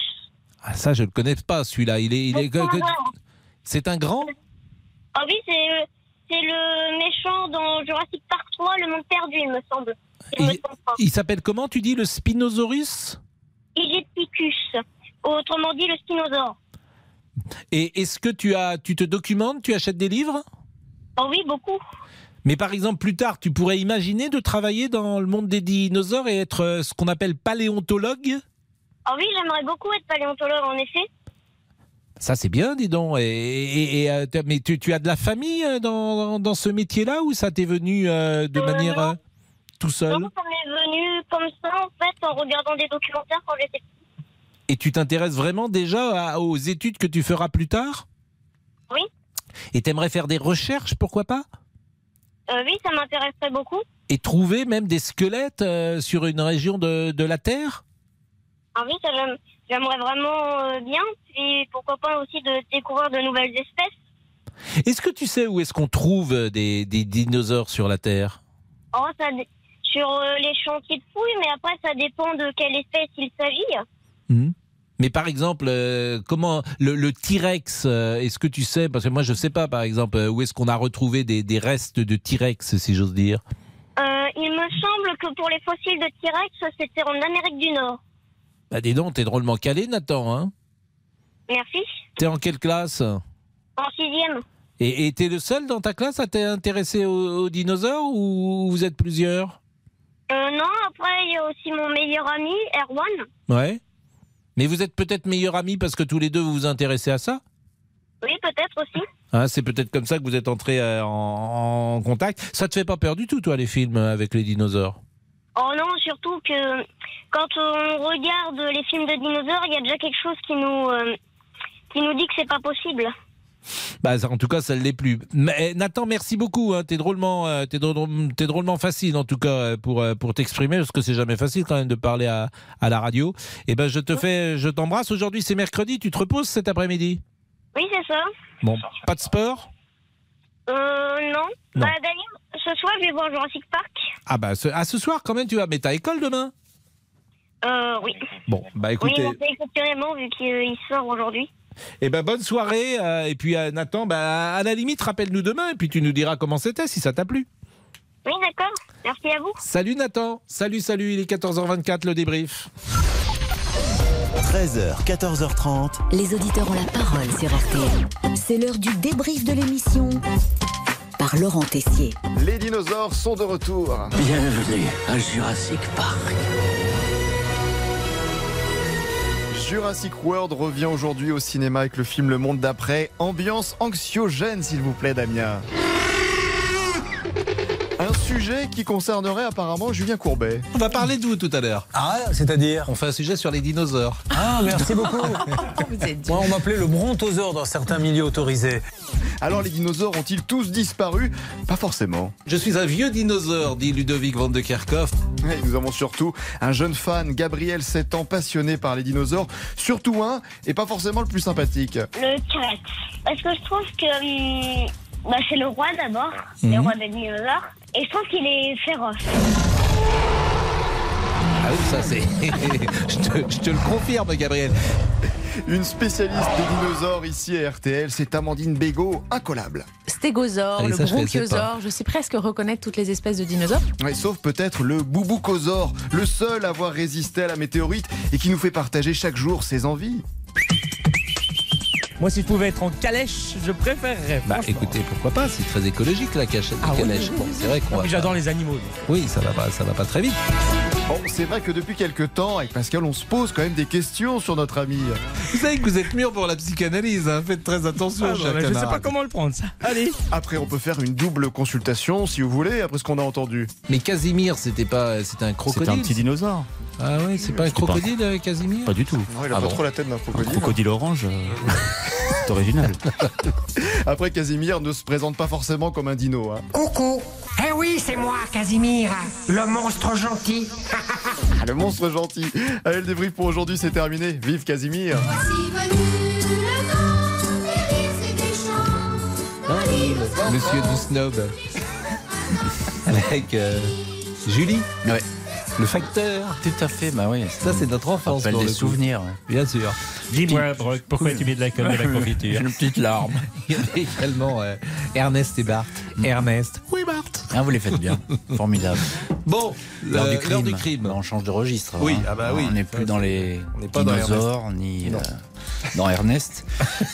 Ah ça, je le connais pas celui-là. Il est, il est. C'est un grand? Ah oui, c'est, le- c'est le méchant dans Jurassic Park 3, le monde perdu, il me semble. Il s'appelle comment Tu dis le Spinosaurus? Egypticus. Autrement dit, le spinosaure. Et est-ce que tu as, tu te documentes, tu achètes des livres? Oh oui, beaucoup. Mais par exemple, plus tard, tu pourrais imaginer de travailler dans le monde des dinosaures et être euh, ce qu'on appelle paléontologue? Ah oui, j'aimerais beaucoup être paléontologue, en effet. Ça, c'est bien, dis donc. Et, et- et, euh, mais tu, tu as de la famille euh, dans, dans ce métier-là ou ça t'est venu euh, de manière euh, tout seul? Non, ça m'est venu comme ça, en fait, en regardant des documentaires quand j'étais. Et tu t'intéresses vraiment déjà à- aux études que tu feras plus tard? Oui. Et t'aimerais faire des recherches, pourquoi pas? Euh, oui, ça m'intéresserait beaucoup. Et trouver même des squelettes euh, sur une région de, de la Terre? Ah oui, ça, j'aimerais vraiment euh, bien. Puis pourquoi pas aussi de découvrir de nouvelles espèces. Est-ce que tu sais où est-ce qu'on trouve des, des dinosaures sur la Terre? Oh, ça, sur les chantiers de fouilles, mais après, ça dépend de quelle espèce il s'agit. Mais par exemple, euh, comment le, le T-Rex, euh, est-ce que tu sais Parce que moi, je sais pas, par exemple, euh, où est-ce qu'on a retrouvé des, des restes de T-Rex, si j'ose dire il me semble que pour les fossiles de T-Rex, c'était en Amérique du Nord. Bah, dis donc, t'es drôlement calé, Nathan. Hein Merci. t'es en quelle classe En sixième. Et et t'es le seul dans ta classe à t'intéresser aux, aux dinosaures ou vous êtes plusieurs? Euh, non, après, il y a aussi mon meilleur ami, Erwan. Ouais. Mais vous êtes peut-être meilleurs amis parce que tous les deux vous vous intéressez à ça Oui, peut-être aussi. Hein, C'est peut-être comme ça que vous êtes entrés euh, en, en contact. Ça te fait pas peur du tout, toi, les films euh, avec les dinosaures? Oh non, surtout que quand on regarde les films de dinosaures, il y a déjà quelque chose qui nous, euh, qui nous dit que c'est pas possible. Bah, en tout cas, ça ne l'est plus. Mais, eh, Nathan, merci beaucoup. Hein. T'es drôlement, euh, t'es drôle- t'es drôlement facile, en tout cas, euh, pour, euh, pour t'exprimer, parce que c'est jamais facile quand même de parler à, à la radio. Et ben, je te fais, je t'embrasse. Aujourd'hui, c'est mercredi. Tu te reposes cet après-midi? Oui, c'est ça. Bon, pas de sport? Euh, non. Non. Bah, d'ailleurs, ce soir, je vais voir Jurassic Park. Ah bah, ce, ah, ce soir quand même, tu vas. Mais t'as école demain? Euh, oui. Bon, bah Oui, écoutez. on fait exceptionnellement vu qu'il il sort aujourd'hui. Eh ben bonne soirée. euh, et puis euh, Nathan, bah, à la limite, rappelle-nous demain. Et puis tu nous diras comment c'était, si ça t'a plu. Oui, d'accord. Merci à vous. Salut Nathan. Salut, salut. Il est 14h24, le débrief. 13h, 14h30. Les auditeurs ont la parole sur RTL. C'est l'heure du débrief de l'émission par Laurent Tessier. Les dinosaures sont de retour. Bienvenue à Jurassic Park. Jurassic World revient aujourd'hui au cinéma avec le film Le Monde d'après. Ambiance anxiogène, s'il vous plaît, Damien. Un sujet qui concernerait apparemment Julien Courbet. On va parler de vous tout à l'heure. Ah, c'est-à-dire On fait un sujet sur les dinosaures. Ah, merci beaucoup. Moi, on m'appelait le brontosaure dans certains milieux autorisés. Alors, les dinosaures ont-ils tous disparu? Pas forcément. Je suis un vieux dinosaure, dit Ludovic van de Kerkhoff. Et nous avons surtout un jeune fan, Gabriel, 7 ans, passionné par les dinosaures. Surtout un, et pas forcément le plus sympathique. Le T-Rex. Parce que je trouve que hum, bah, c'est le roi d'abord, le Mhm. roi des dinosaures. Et je trouve qu'il est féroce. Ah oui, ça c'est. je, te, je te le confirme, Gabriel. Une spécialiste des dinosaures ici à RTL, c'est Amandine Bégaud, incollable. Stégosaure, Allez, le je bronchiosaure, je sais presque reconnaître toutes les espèces de dinosaures. Ouais, sauf peut-être le bouboucosaure, le seul à avoir résisté à la météorite et qui nous fait partager chaque jour ses envies. Moi, si je pouvais être en calèche, je préférerais. Bah écoutez, pourquoi pas C'est très écologique la cachette Ah oui, calèche. oui, Bon, oui, c'est vrai qu'on pas- J'adore les animaux. Oui, ça va pas, ça va pas très vite. Bon, c'est vrai que depuis quelques temps, avec Pascal, on se pose quand même des questions sur notre ami. Vous savez que vous êtes mûr pour la psychanalyse. hein. Faites très attention, Ah, je sais camarade. pas comment le prendre, ça. Allez. Après, on peut faire une double consultation si vous voulez, après ce qu'on a entendu. Mais Casimir, c'était pas, c'était un crocodile. C'était un petit dinosaure. Ah oui, c'est pas un pas- crocodile, euh, Casimir? Pas du tout. Non, il a Ah pas bon. trop la tête d'un crocodile. Crocodile orange. euh, C'est original. Après, Casimir ne se présente pas forcément comme un dino. hein. Coucou Eh oui, c'est moi, Casimir, le monstre gentil. Ah, le monstre gentil. Allez, le débrief pour aujourd'hui, c'est terminé. Vive Casimir Monsieur du Snob. Avec euh, Julie, Ouais. Le facteur. Tout à fait, bah oui. Ça, c'est notre enfance. rappelle des souvenirs. Bien sûr. Dis-moi, Brock, pourquoi tu mets de l'alcool dans la confiture Une petite larme. Il y a également euh, Ernest et Bart. Ernest. Oui, Bart. Ah, vous les faites bien. Formidable. Bon, L'heure euh, du crime. du crime. Bah, on change de registre. Oui, hein. ah bah oui. On n'est plus dans les On dans dinosaures ni dans Ernest.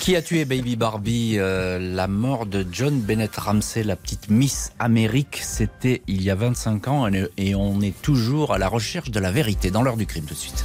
Qui a tué Baby Barbie Euh, La mort de John Bennett Ramsey, la petite Miss Amérique, c'était il y a 25 ans et- on est toujours à la recherche de la vérité dans l'heure du crime tout de suite.